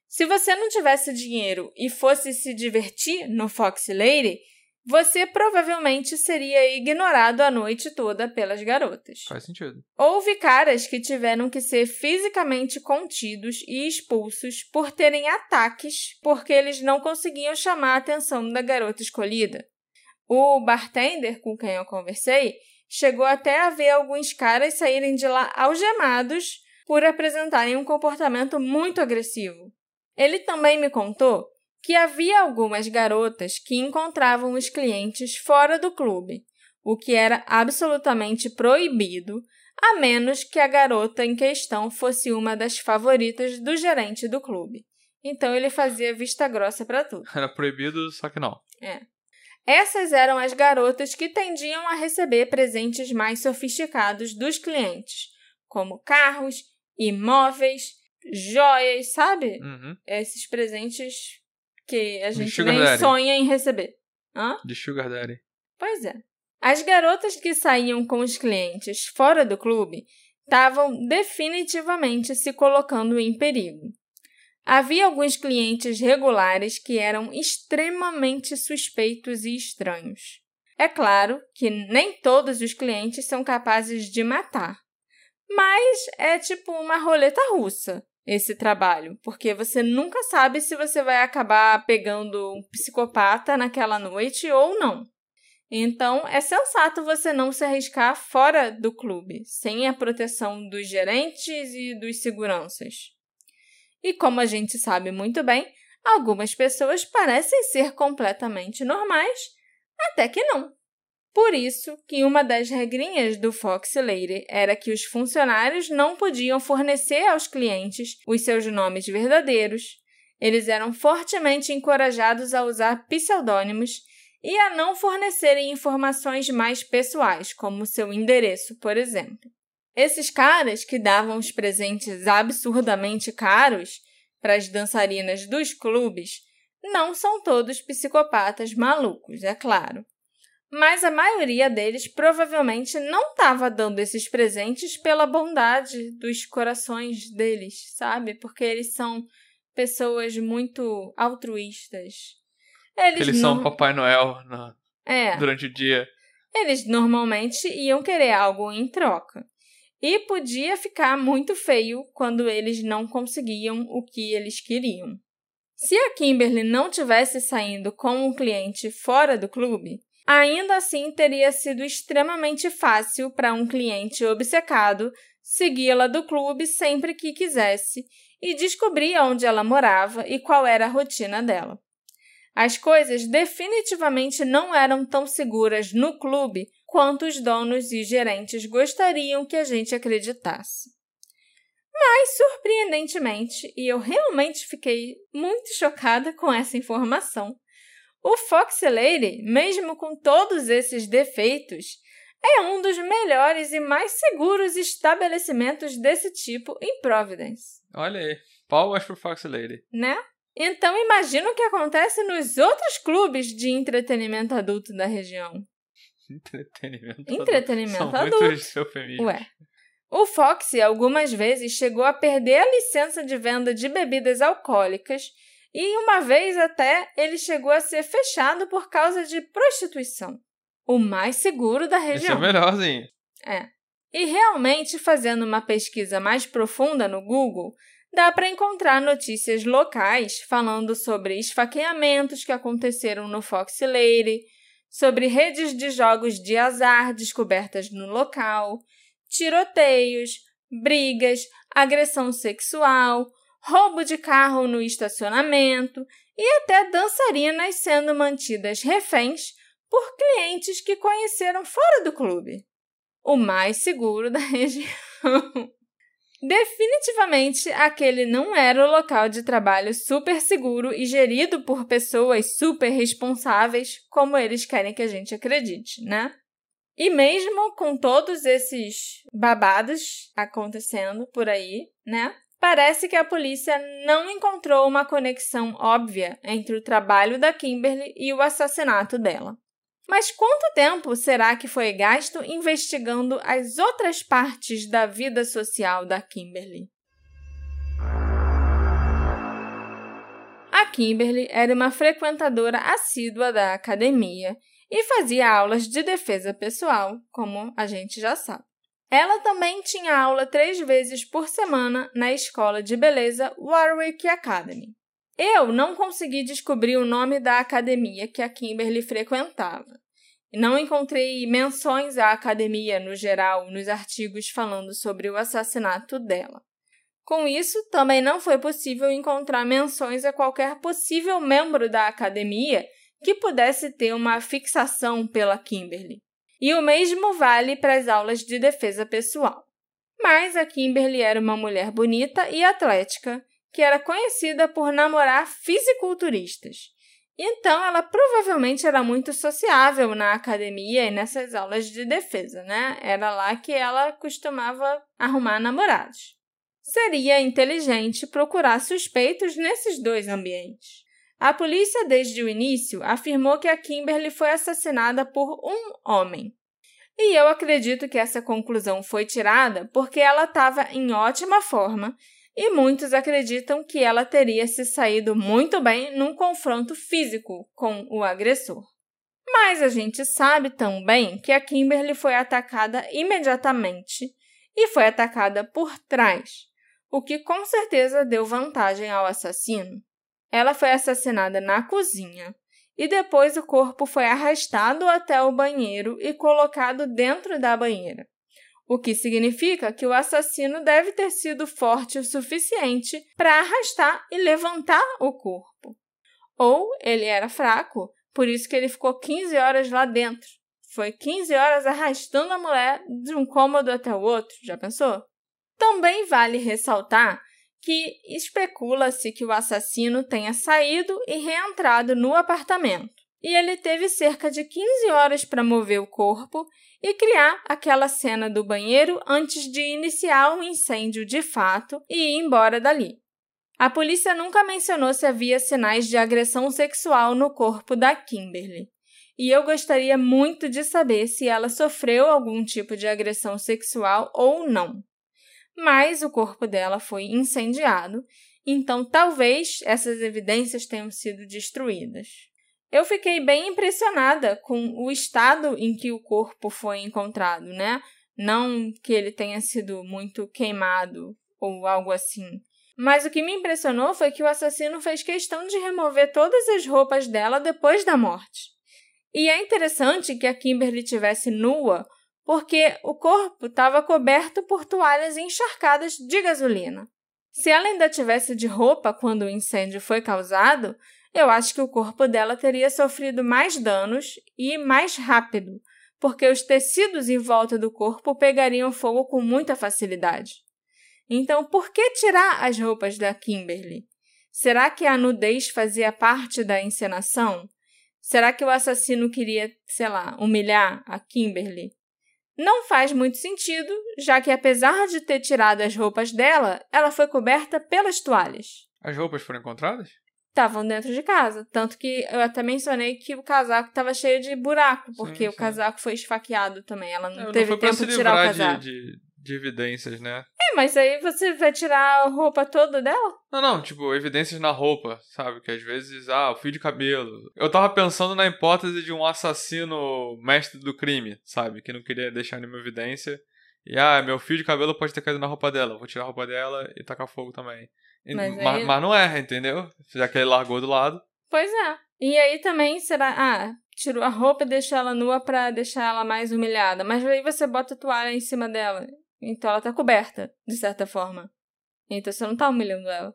[SPEAKER 1] Se você não tivesse dinheiro e fosse se divertir no Fox Lady, você provavelmente seria ignorado a noite toda pelas garotas.
[SPEAKER 2] Faz sentido.
[SPEAKER 1] Houve caras que tiveram que ser fisicamente contidos e expulsos por terem ataques porque eles não conseguiam chamar a atenção da garota escolhida. O bartender com quem eu conversei chegou até a ver alguns caras saírem de lá algemados por apresentarem um comportamento muito agressivo. Ele também me contou que havia algumas garotas que encontravam os clientes fora do clube, o que era absolutamente proibido, a menos que a garota em questão fosse uma das favoritas do gerente do clube. Então ele fazia vista grossa para tudo.
[SPEAKER 2] Era proibido, só que não.
[SPEAKER 1] É. Essas eram as garotas que tendiam a receber presentes mais sofisticados dos clientes, como carros, imóveis, joias, sabe?
[SPEAKER 2] Uhum.
[SPEAKER 1] Esses presentes que a gente nem
[SPEAKER 2] daddy.
[SPEAKER 1] sonha em receber. Hã?
[SPEAKER 2] De Sugar Daddy.
[SPEAKER 1] Pois é. As garotas que saíam com os clientes fora do clube estavam definitivamente se colocando em perigo. Havia alguns clientes regulares que eram extremamente suspeitos e estranhos. É claro que nem todos os clientes são capazes de matar, mas é tipo uma roleta russa esse trabalho, porque você nunca sabe se você vai acabar pegando um psicopata naquela noite ou não. Então, é sensato você não se arriscar fora do clube, sem a proteção dos gerentes e dos seguranças. E como a gente sabe muito bem, algumas pessoas parecem ser completamente normais, até que não. Por isso que uma das regrinhas do Fox Lady era que os funcionários não podiam fornecer aos clientes os seus nomes verdadeiros, eles eram fortemente encorajados a usar pseudônimos e a não fornecerem informações mais pessoais, como seu endereço, por exemplo. Esses caras que davam os presentes absurdamente caros para as dançarinas dos clubes não são todos psicopatas malucos, é claro. Mas a maioria deles provavelmente não estava dando esses presentes pela bondade dos corações deles, sabe? Porque eles são pessoas muito altruístas.
[SPEAKER 2] Eles, eles são Papai Noel no... é. durante o dia.
[SPEAKER 1] Eles normalmente iam querer algo em troca. E podia ficar muito feio quando eles não conseguiam o que eles queriam. Se a Kimberly não tivesse saindo com um cliente fora do clube, ainda assim teria sido extremamente fácil para um cliente obcecado segui-la do clube sempre que quisesse e descobrir onde ela morava e qual era a rotina dela. As coisas definitivamente não eram tão seguras no clube quanto os donos e gerentes gostariam que a gente acreditasse. Mas, surpreendentemente, e eu realmente fiquei muito chocada com essa informação, o Fox Lady, mesmo com todos esses defeitos, é um dos melhores e mais seguros estabelecimentos desse tipo em Providence.
[SPEAKER 2] Olha aí, palmas pro Fox Lady.
[SPEAKER 1] Né? Então imagina o que acontece nos outros clubes de entretenimento adulto da região.
[SPEAKER 2] Entretenimento,
[SPEAKER 1] entretenimento
[SPEAKER 2] adulto.
[SPEAKER 1] São
[SPEAKER 2] muitos eufemismos.
[SPEAKER 1] Ué. O Fox algumas vezes chegou a perder a licença de venda de bebidas alcoólicas e uma vez até ele chegou a ser fechado por causa de prostituição. O mais seguro da região. Esse é
[SPEAKER 2] o melhorzinho.
[SPEAKER 1] É. E realmente, fazendo uma pesquisa mais profunda no Google, dá para encontrar notícias locais falando sobre esfaqueamentos que aconteceram no Fox Lady, sobre redes de jogos de azar descobertas no local, tiroteios, brigas, agressão sexual, roubo de carro no estacionamento e até dançarinas sendo mantidas reféns por clientes que conheceram fora do clube. O mais seguro da região. Definitivamente, aquele não era o local de trabalho super seguro e gerido por pessoas super responsáveis, como eles querem que a gente acredite, né? E mesmo com todos esses babados acontecendo por aí, né? Parece que a polícia não encontrou uma conexão óbvia entre o trabalho da Kimberly e o assassinato dela. Mas quanto tempo será que foi gasto investigando as outras partes da vida social da Kimberly? A Kimberly era uma frequentadora assídua da academia e fazia aulas de defesa pessoal, como a gente já sabe. Ela também tinha aula três vezes por semana na escola de beleza Warwick Academy. Eu não consegui descobrir o nome da academia que a Kimberly frequentava. Não encontrei menções à academia no geral nos artigos falando sobre o assassinato dela. Com isso, também não foi possível encontrar menções a qualquer possível membro da academia que pudesse ter uma fixação pela Kimberly. E o mesmo vale para as aulas de defesa pessoal. Mas a Kimberly era uma mulher bonita e atlética que era conhecida por namorar fisiculturistas então, ela provavelmente era muito sociável na academia e nessas aulas de defesa, né? Era lá que ela costumava arrumar namorados. Seria inteligente procurar suspeitos nesses dois ambientes. A polícia, desde o início, afirmou que a Kimberly foi assassinada por um homem. E eu acredito que essa conclusão foi tirada porque ela estava em ótima forma e muitos acreditam que ela teria se saído muito bem num confronto físico com o agressor. Mas a gente sabe também que a Kimberly foi atacada imediatamente e foi atacada por trás, o que com certeza deu vantagem ao assassino. Ela foi assassinada na cozinha e depois o corpo foi arrastado até o banheiro e colocado dentro da banheira o que significa que o assassino deve ter sido forte o suficiente para arrastar e levantar o corpo. Ou ele era fraco, por isso que ele ficou 15 horas lá dentro. Foi 15 horas arrastando a mulher de um cômodo até o outro, já pensou? Também vale ressaltar que especula-se que o assassino tenha saído e reentrado no apartamento. e ele teve cerca de 15 horas para mover o corpo e criar aquela cena do banheiro antes de iniciar o incêndio de fato e ir embora dali. A polícia nunca mencionou se havia sinais de agressão sexual no corpo da Kimberly. E eu gostaria muito de saber se ela sofreu algum tipo de agressão sexual ou não. Mas o corpo dela foi incendiado, então talvez essas evidências tenham sido destruídas. Eu fiquei bem impressionada com o estado em que o corpo foi encontrado, né? Não que ele tenha sido muito queimado ou algo assim. Mas o que me impressionou foi que o assassino fez questão de remover todas as roupas dela depois da morte. E é interessante que a Kimberly tivesse nua, porque o corpo estava coberto por toalhas encharcadas de gasolina. Se ela ainda tivesse de roupa quando o incêndio foi causado, eu acho que o corpo dela teria sofrido mais danos e mais rápido, porque os tecidos em volta do corpo pegariam fogo com muita facilidade. Então, por que tirar as roupas da Kimberly? Será que a nudez fazia parte da encenação? Será que o assassino queria, sei lá, humilhar a Kimberly? Não faz muito sentido, já que apesar de ter tirado as roupas dela, ela foi coberta pelas toalhas.
[SPEAKER 2] As roupas foram encontradas?
[SPEAKER 1] estavam dentro de casa. Tanto que eu até mencionei que o casaco estava cheio de buraco, porque sim, o casaco foi esfaqueado também. Ela não é, teve tempo de tirar o casaco.
[SPEAKER 2] De, de, de, evidências, né?
[SPEAKER 1] É, mas aí você vai tirar a roupa toda dela?
[SPEAKER 2] Não, não, tipo, evidências na roupa, sabe? Que às vezes, ah, o fio de cabelo. Eu tava pensando na hipótese de um assassino mestre do crime, sabe? Que não queria deixar nenhuma evidência. E, ah, meu fio de cabelo pode ter caído na roupa dela. Vou tirar a roupa dela e tacar fogo também. Mas, aí... mas, mas, não é, entendeu? Já que ele largou do lado.
[SPEAKER 1] Pois é. E aí também será. Ah, tirou a roupa e deixou ela nua pra deixar ela mais humilhada. Mas aí você bota a toalha em cima dela. Então ela tá coberta, de certa forma. Então você não tá humilhando ela.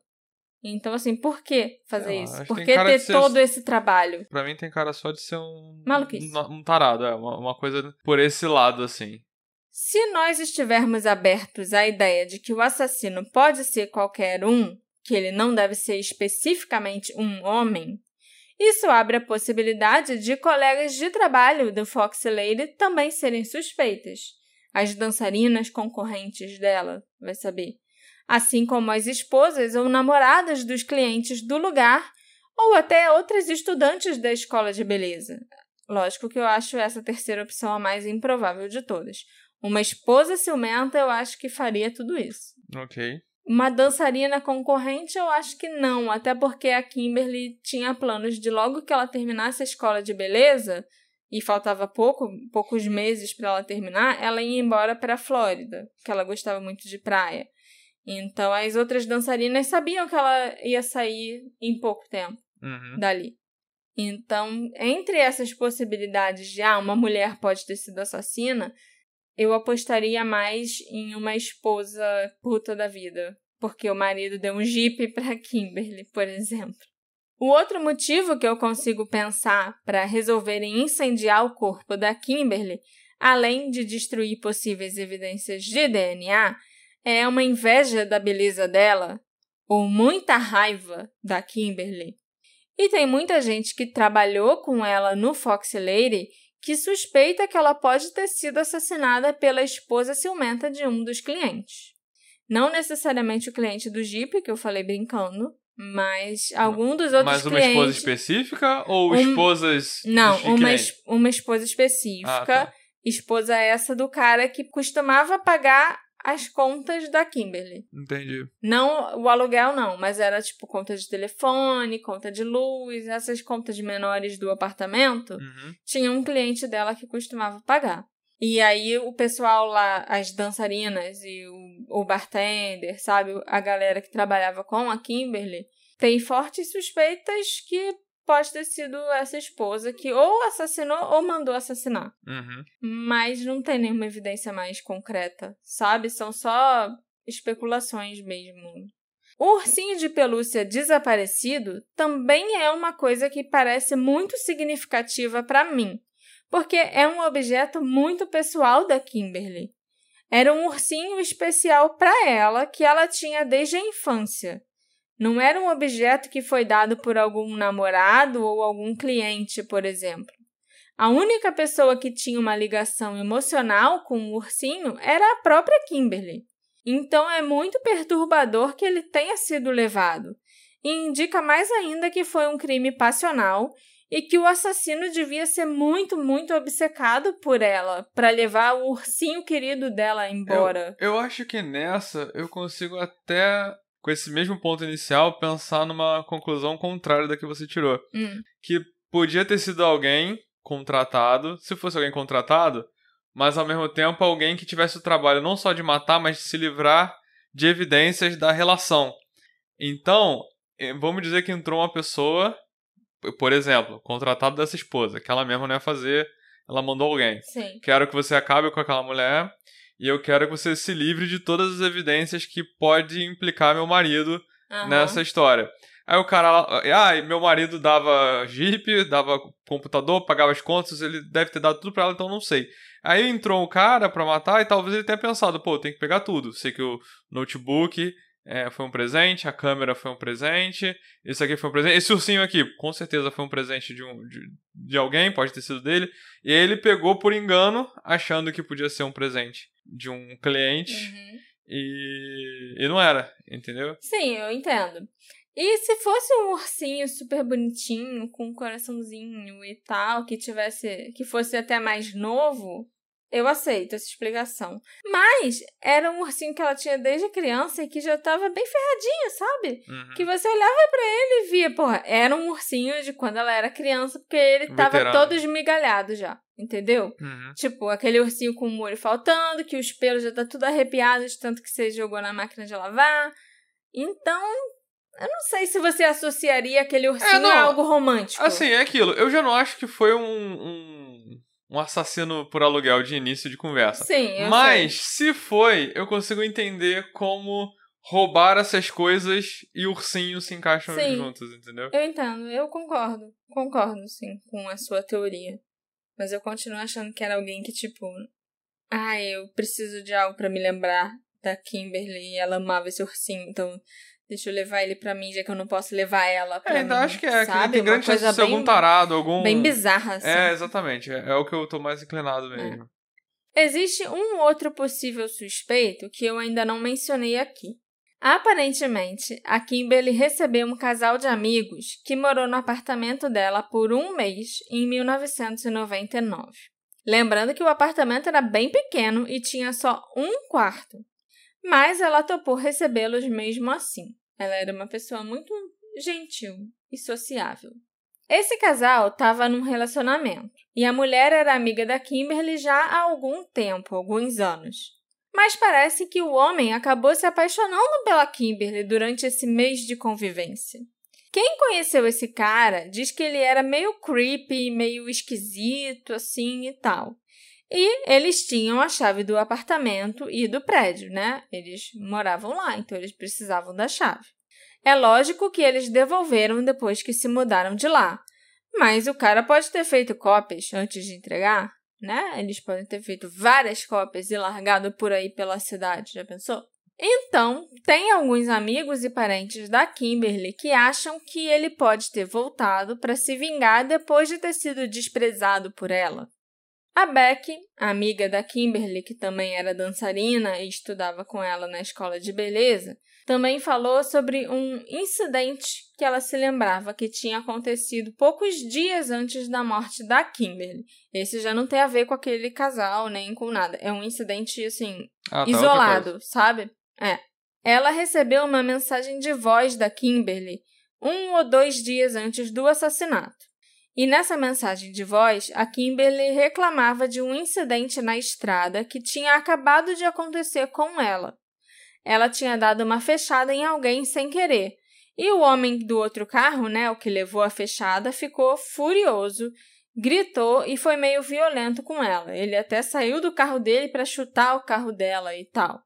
[SPEAKER 1] Então, assim, por que fazer isso? Por que ter ser... todo esse trabalho?
[SPEAKER 2] Pra mim tem cara só de ser um.
[SPEAKER 1] Maluquice.
[SPEAKER 2] Um, um tarado, é. Uma, uma coisa por esse lado, assim.
[SPEAKER 1] Se nós estivermos abertos à ideia de que o assassino pode ser qualquer um, que ele não deve ser especificamente um homem, isso abre a possibilidade de colegas de trabalho do Fox Lady também serem suspeitas. As dançarinas concorrentes dela, vai saber. Assim como as esposas ou namoradas dos clientes do lugar, ou até outras estudantes da escola de beleza. Lógico que eu acho essa terceira opção a mais improvável de todas. Uma esposa ciumenta, eu acho que faria tudo isso.
[SPEAKER 2] Ok.
[SPEAKER 1] Uma dançarina concorrente, eu acho que não, até porque a Kimberly tinha planos de logo que ela terminasse a escola de beleza, e faltava pouco, poucos meses para ela terminar, ela ia embora para a Flórida, que ela gostava muito de praia. Então as outras dançarinas sabiam que ela ia sair em pouco tempo
[SPEAKER 2] uhum.
[SPEAKER 1] dali. Então, entre essas possibilidades de ah, uma mulher pode ter sido assassina, eu apostaria mais em uma esposa puta da vida, porque o marido deu um jipe para Kimberly, por exemplo. O outro motivo que eu consigo pensar para resolverem incendiar o corpo da Kimberly, além de destruir possíveis evidências de DNA, é uma inveja da beleza dela ou muita raiva da Kimberly. E tem muita gente que trabalhou com ela no Fox Lady que suspeita que ela pode ter sido assassinada pela esposa ciumenta de um dos clientes. Não necessariamente o cliente do Jeep, que eu falei brincando, mas algum dos outros
[SPEAKER 2] mas
[SPEAKER 1] clientes... Mas
[SPEAKER 2] uma esposa específica ou um... esposas
[SPEAKER 1] Não, uma, es... uma esposa específica. Ah, tá. Esposa essa do cara que costumava pagar as contas da Kimberly.
[SPEAKER 2] Entendi.
[SPEAKER 1] Não o aluguel, não, mas era tipo conta de telefone, conta de luz, essas contas menores do apartamento.
[SPEAKER 2] Uhum.
[SPEAKER 1] Tinha um cliente dela que costumava pagar. E aí o pessoal lá, as dançarinas e o, o bartender, sabe? A galera que trabalhava com a Kimberly, tem fortes suspeitas que pode ter sido essa esposa que ou assassinou ou mandou assassinar.
[SPEAKER 2] Uhum.
[SPEAKER 1] Mas não tem nenhuma evidência mais concreta, sabe? São só especulações mesmo. O ursinho de pelúcia desaparecido também é uma coisa que parece muito significativa para mim, porque é um objeto muito pessoal da Kimberly. Era um ursinho especial para ela que ela tinha desde a infância. Não era um objeto que foi dado por algum namorado ou algum cliente, por exemplo. A única pessoa que tinha uma ligação emocional com o ursinho era a própria Kimberly. Então é muito perturbador que ele tenha sido levado. E indica mais ainda que foi um crime passional e que o assassino devia ser muito, muito obcecado por ela para levar o ursinho querido dela embora.
[SPEAKER 2] Eu, eu acho que nessa eu consigo até com esse mesmo ponto inicial pensar numa conclusão contrária da que você tirou,
[SPEAKER 1] Hum.
[SPEAKER 2] que podia ter sido alguém contratado, se fosse alguém contratado, mas ao mesmo tempo alguém que tivesse o trabalho não só de matar, mas de se livrar de evidências da relação. Então, eh, vamos dizer que entrou uma pessoa, por exemplo, contratado dessa esposa, que ela mesma não ia fazer, ela mandou alguém.
[SPEAKER 1] Sim.
[SPEAKER 2] Quero que você acabe com aquela mulher e eu quero que você se livre de todas as evidências que pode implicar meu marido
[SPEAKER 1] Aham.
[SPEAKER 2] nessa história. Aí o cara, ah, meu marido dava Jeep, dava computador, pagava as contas, ele deve ter dado tudo pra ela, então não sei. Aí entrou o cara pra matar e talvez ele tenha pensado, pô, tem que pegar tudo. Sei que o notebook é, foi um presente, a câmera foi um presente, esse aqui foi um presente, esse ursinho aqui, com certeza foi um presente de, um, de, de alguém, pode ter sido dele. E ele pegou por engano, achando que podia ser um presente de um cliente,
[SPEAKER 1] Uhum.
[SPEAKER 2] e, e não era, entendeu?
[SPEAKER 1] Sim, eu entendo. E se fosse um ursinho super bonitinho, com um coraçãozinho e tal, que tivesse. que fosse até mais novo, eu aceito essa explicação. Mas era um ursinho que ela tinha desde criança e que já tava bem ferradinho, sabe?
[SPEAKER 2] Uhum.
[SPEAKER 1] Que você olhava pra ele e via, porra, era um ursinho de quando ela era criança, porque ele tava
[SPEAKER 2] Veterano.
[SPEAKER 1] todo esmigalhado já, entendeu?
[SPEAKER 2] Uhum.
[SPEAKER 1] Tipo, aquele ursinho com o molho faltando, que os pelos já tá tudo arrepiado de tanto que você jogou na máquina de lavar. Então, eu não sei se você associaria aquele ursinho
[SPEAKER 2] não.
[SPEAKER 1] a algo romântico.
[SPEAKER 2] Assim, é aquilo. Eu já não acho que foi um, um, um assassino por aluguel de início de conversa.
[SPEAKER 1] Sim,
[SPEAKER 2] Mas,
[SPEAKER 1] sei.
[SPEAKER 2] se foi, eu consigo entender como roubar essas coisas e ursinho se encaixam
[SPEAKER 1] Sim.
[SPEAKER 2] juntos, entendeu?
[SPEAKER 1] Eu entendo, eu concordo. Concordo, sim, com a sua teoria. Mas eu continuo achando que era alguém que, tipo. Ah, eu preciso de algo pra me lembrar da Kimberly e ela amava esse ursinho, então deixa eu levar ele pra mim, já que eu não posso levar ela pra
[SPEAKER 2] É, ainda
[SPEAKER 1] mim.
[SPEAKER 2] acho que é. Que
[SPEAKER 1] sabe?
[SPEAKER 2] tem grande chance
[SPEAKER 1] coisa
[SPEAKER 2] de ser algum tarado, algum.
[SPEAKER 1] Bem bizarra, assim.
[SPEAKER 2] É, exatamente. É, é o que eu tô mais inclinado mesmo.
[SPEAKER 1] Existe um outro possível suspeito que eu ainda não mencionei aqui. Aparentemente, a Kimberly recebeu um casal de amigos que morou no apartamento dela por um mês em 1999. Lembrando que o apartamento era bem pequeno e tinha só um quarto. Mas ela topou recebê-los mesmo assim. Ela era uma pessoa muito gentil e sociável. Esse casal estava num relacionamento e a mulher era amiga da Kimberly já há algum tempo, alguns anos. Mas parece que o homem acabou se apaixonando pela Kimberly durante esse mês de convivência. Quem conheceu esse cara diz que ele era meio creepy, meio esquisito, assim e tal. E eles tinham a chave do apartamento e do prédio, né? Eles moravam lá, então eles precisavam da chave. É lógico que eles devolveram depois que se mudaram de lá. Mas o cara pode ter feito cópias antes de entregar, né? Eles podem ter feito várias cópias e largado por aí pela cidade, já pensou? Então, tem alguns amigos e parentes da Kimberly que acham que ele pode ter voltado para se vingar depois de ter sido desprezado por ela. A Beck, amiga da Kimberly, que também era dançarina e estudava com ela na escola de beleza, também falou sobre um incidente que ela se lembrava que tinha acontecido poucos dias antes da morte da Kimberly. Esse já não tem a ver com aquele casal, nem com nada. É um incidente, assim,
[SPEAKER 2] Ah, tá,
[SPEAKER 1] isolado, sabe? É. Ela recebeu uma mensagem de voz da Kimberly um ou dois dias antes do assassinato. E nessa mensagem de voz, a Kimberly reclamava de um incidente na estrada que tinha acabado de acontecer com ela. Ela tinha dado uma fechada em alguém sem querer. E o homem do outro carro, né, o que levou a fechada, ficou furioso, gritou e foi meio violento com ela. Ele até saiu do carro dele para chutar o carro dela e tal.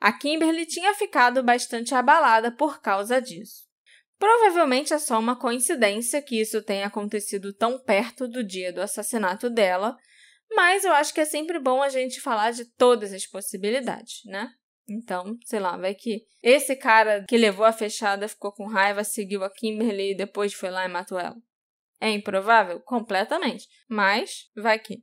[SPEAKER 1] A Kimberly tinha ficado bastante abalada por causa disso. Provavelmente é só uma coincidência que isso tenha acontecido tão perto do dia do assassinato dela, mas eu acho que é sempre bom a gente falar de todas as possibilidades, né? Então, sei lá, vai que esse cara que levou a fechada ficou com raiva, seguiu a Kimberly e depois foi lá e matou ela. É improvável? Completamente. Mas, vai que.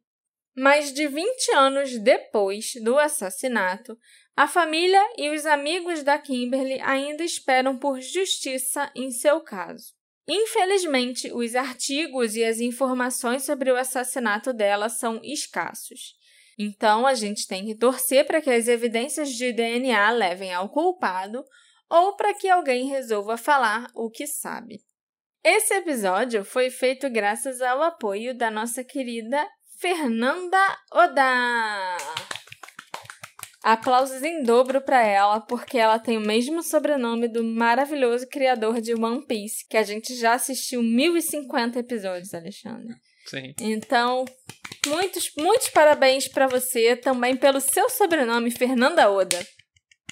[SPEAKER 1] Mais de 20 anos depois do assassinato, a família e os amigos da Kimberly ainda esperam por justiça em seu caso. Infelizmente, os artigos e as informações sobre o assassinato dela são escassos. Então, a gente tem que torcer para que as evidências de DNA levem ao culpado ou para que alguém resolva falar o que sabe. Esse episódio foi feito graças ao apoio da nossa querida Fernanda Oda. Aplausos em dobro para ela, porque ela tem o mesmo sobrenome do maravilhoso criador de One Piece, que a gente já assistiu 1050 episódios, Alexandre.
[SPEAKER 2] Sim.
[SPEAKER 1] Então, muitos, muitos parabéns para você também pelo seu sobrenome, Fernanda Oda.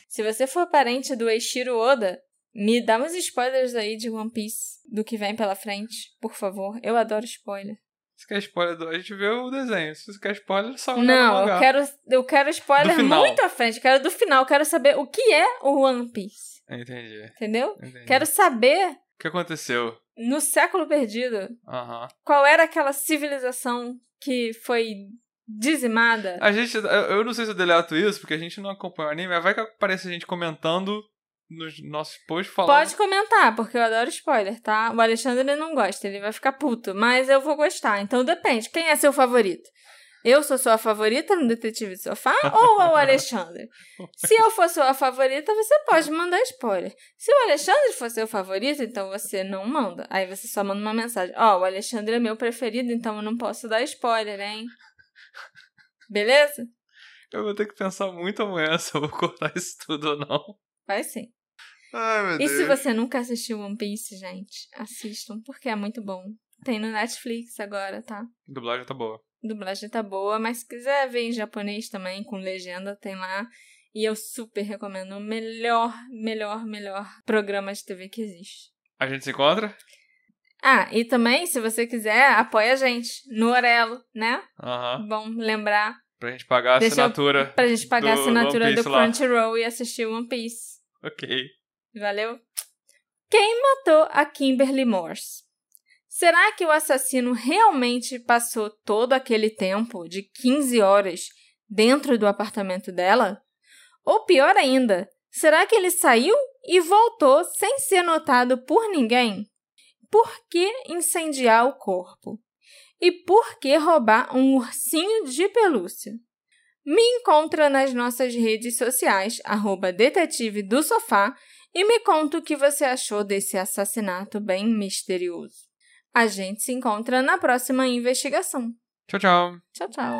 [SPEAKER 1] Se você for parente do Eiichiro Oda, me dá uns spoilers aí de One Piece, do que vem pela frente, por favor. Eu adoro spoiler.
[SPEAKER 2] Se quer spoiler, do... a gente vê o desenho. Se você quer spoiler, só olhar no
[SPEAKER 1] Não, eu quero, eu quero spoiler muito à frente. Eu quero do final. Quero saber o que é o One Piece.
[SPEAKER 2] Entendi.
[SPEAKER 1] Entendeu?
[SPEAKER 2] entendi.
[SPEAKER 1] Quero saber,
[SPEAKER 2] O que aconteceu?
[SPEAKER 1] no século perdido, qual era aquela civilização que foi dizimada.
[SPEAKER 2] A gente. Eu eu não sei se eu deleto isso, porque a gente não acompanha o anime, mas vai que aparece a gente comentando nos nossos posts falando.
[SPEAKER 1] Pode comentar, porque eu adoro spoiler, tá? O Alexandre não gosta, ele vai ficar puto, mas eu vou gostar. Então depende. Quem é seu favorito? Eu sou sua favorita no Detetive de Sofá ou o Alexandre? Se eu for sua favorita, você pode mandar spoiler. Se o Alexandre for seu favorito, então você não manda. Aí você só manda uma mensagem. Ó, o Alexandre é meu preferido, então eu não posso dar spoiler, hein? Beleza?
[SPEAKER 2] Eu vou ter que pensar muito amanhã se eu vou cortar isso tudo ou não.
[SPEAKER 1] Vai sim.
[SPEAKER 2] Ai, meu
[SPEAKER 1] E
[SPEAKER 2] Deus.
[SPEAKER 1] se você nunca assistiu One Piece, gente, assistam, porque é muito bom. Tem no Netflix agora, tá?
[SPEAKER 2] A dublagem tá boa.
[SPEAKER 1] A dublagem tá boa, mas se quiser ver em japonês também, com legenda, tem lá. E eu super recomendo o melhor, melhor, melhor programa de TV que existe.
[SPEAKER 2] A gente se encontra?
[SPEAKER 1] Ah, e também, se você quiser, apoia a gente no Orelo, né?
[SPEAKER 2] Aham.
[SPEAKER 1] Bom lembrar
[SPEAKER 2] Pra gente pagar a
[SPEAKER 1] Deixa eu-
[SPEAKER 2] assinatura.
[SPEAKER 1] pra gente pagar
[SPEAKER 2] Do
[SPEAKER 1] a assinatura do
[SPEAKER 2] lá.
[SPEAKER 1] Crunchyroll e assistir One Piece.
[SPEAKER 2] Ok.
[SPEAKER 1] Valeu? Quem matou a Kimberly Morse? Será que o assassino realmente passou todo aquele tempo de 15 horas dentro do apartamento dela? Ou pior ainda, será que ele saiu e voltou sem ser notado por ninguém? Por que incendiar o corpo? E por que roubar um ursinho de pelúcia? Me encontra nas nossas redes sociais, arroba detetive do sofá, e me conta o que você achou desse assassinato bem misterioso. A gente se encontra na próxima investigação.
[SPEAKER 2] Tchau, tchau.
[SPEAKER 1] Tchau, tchau.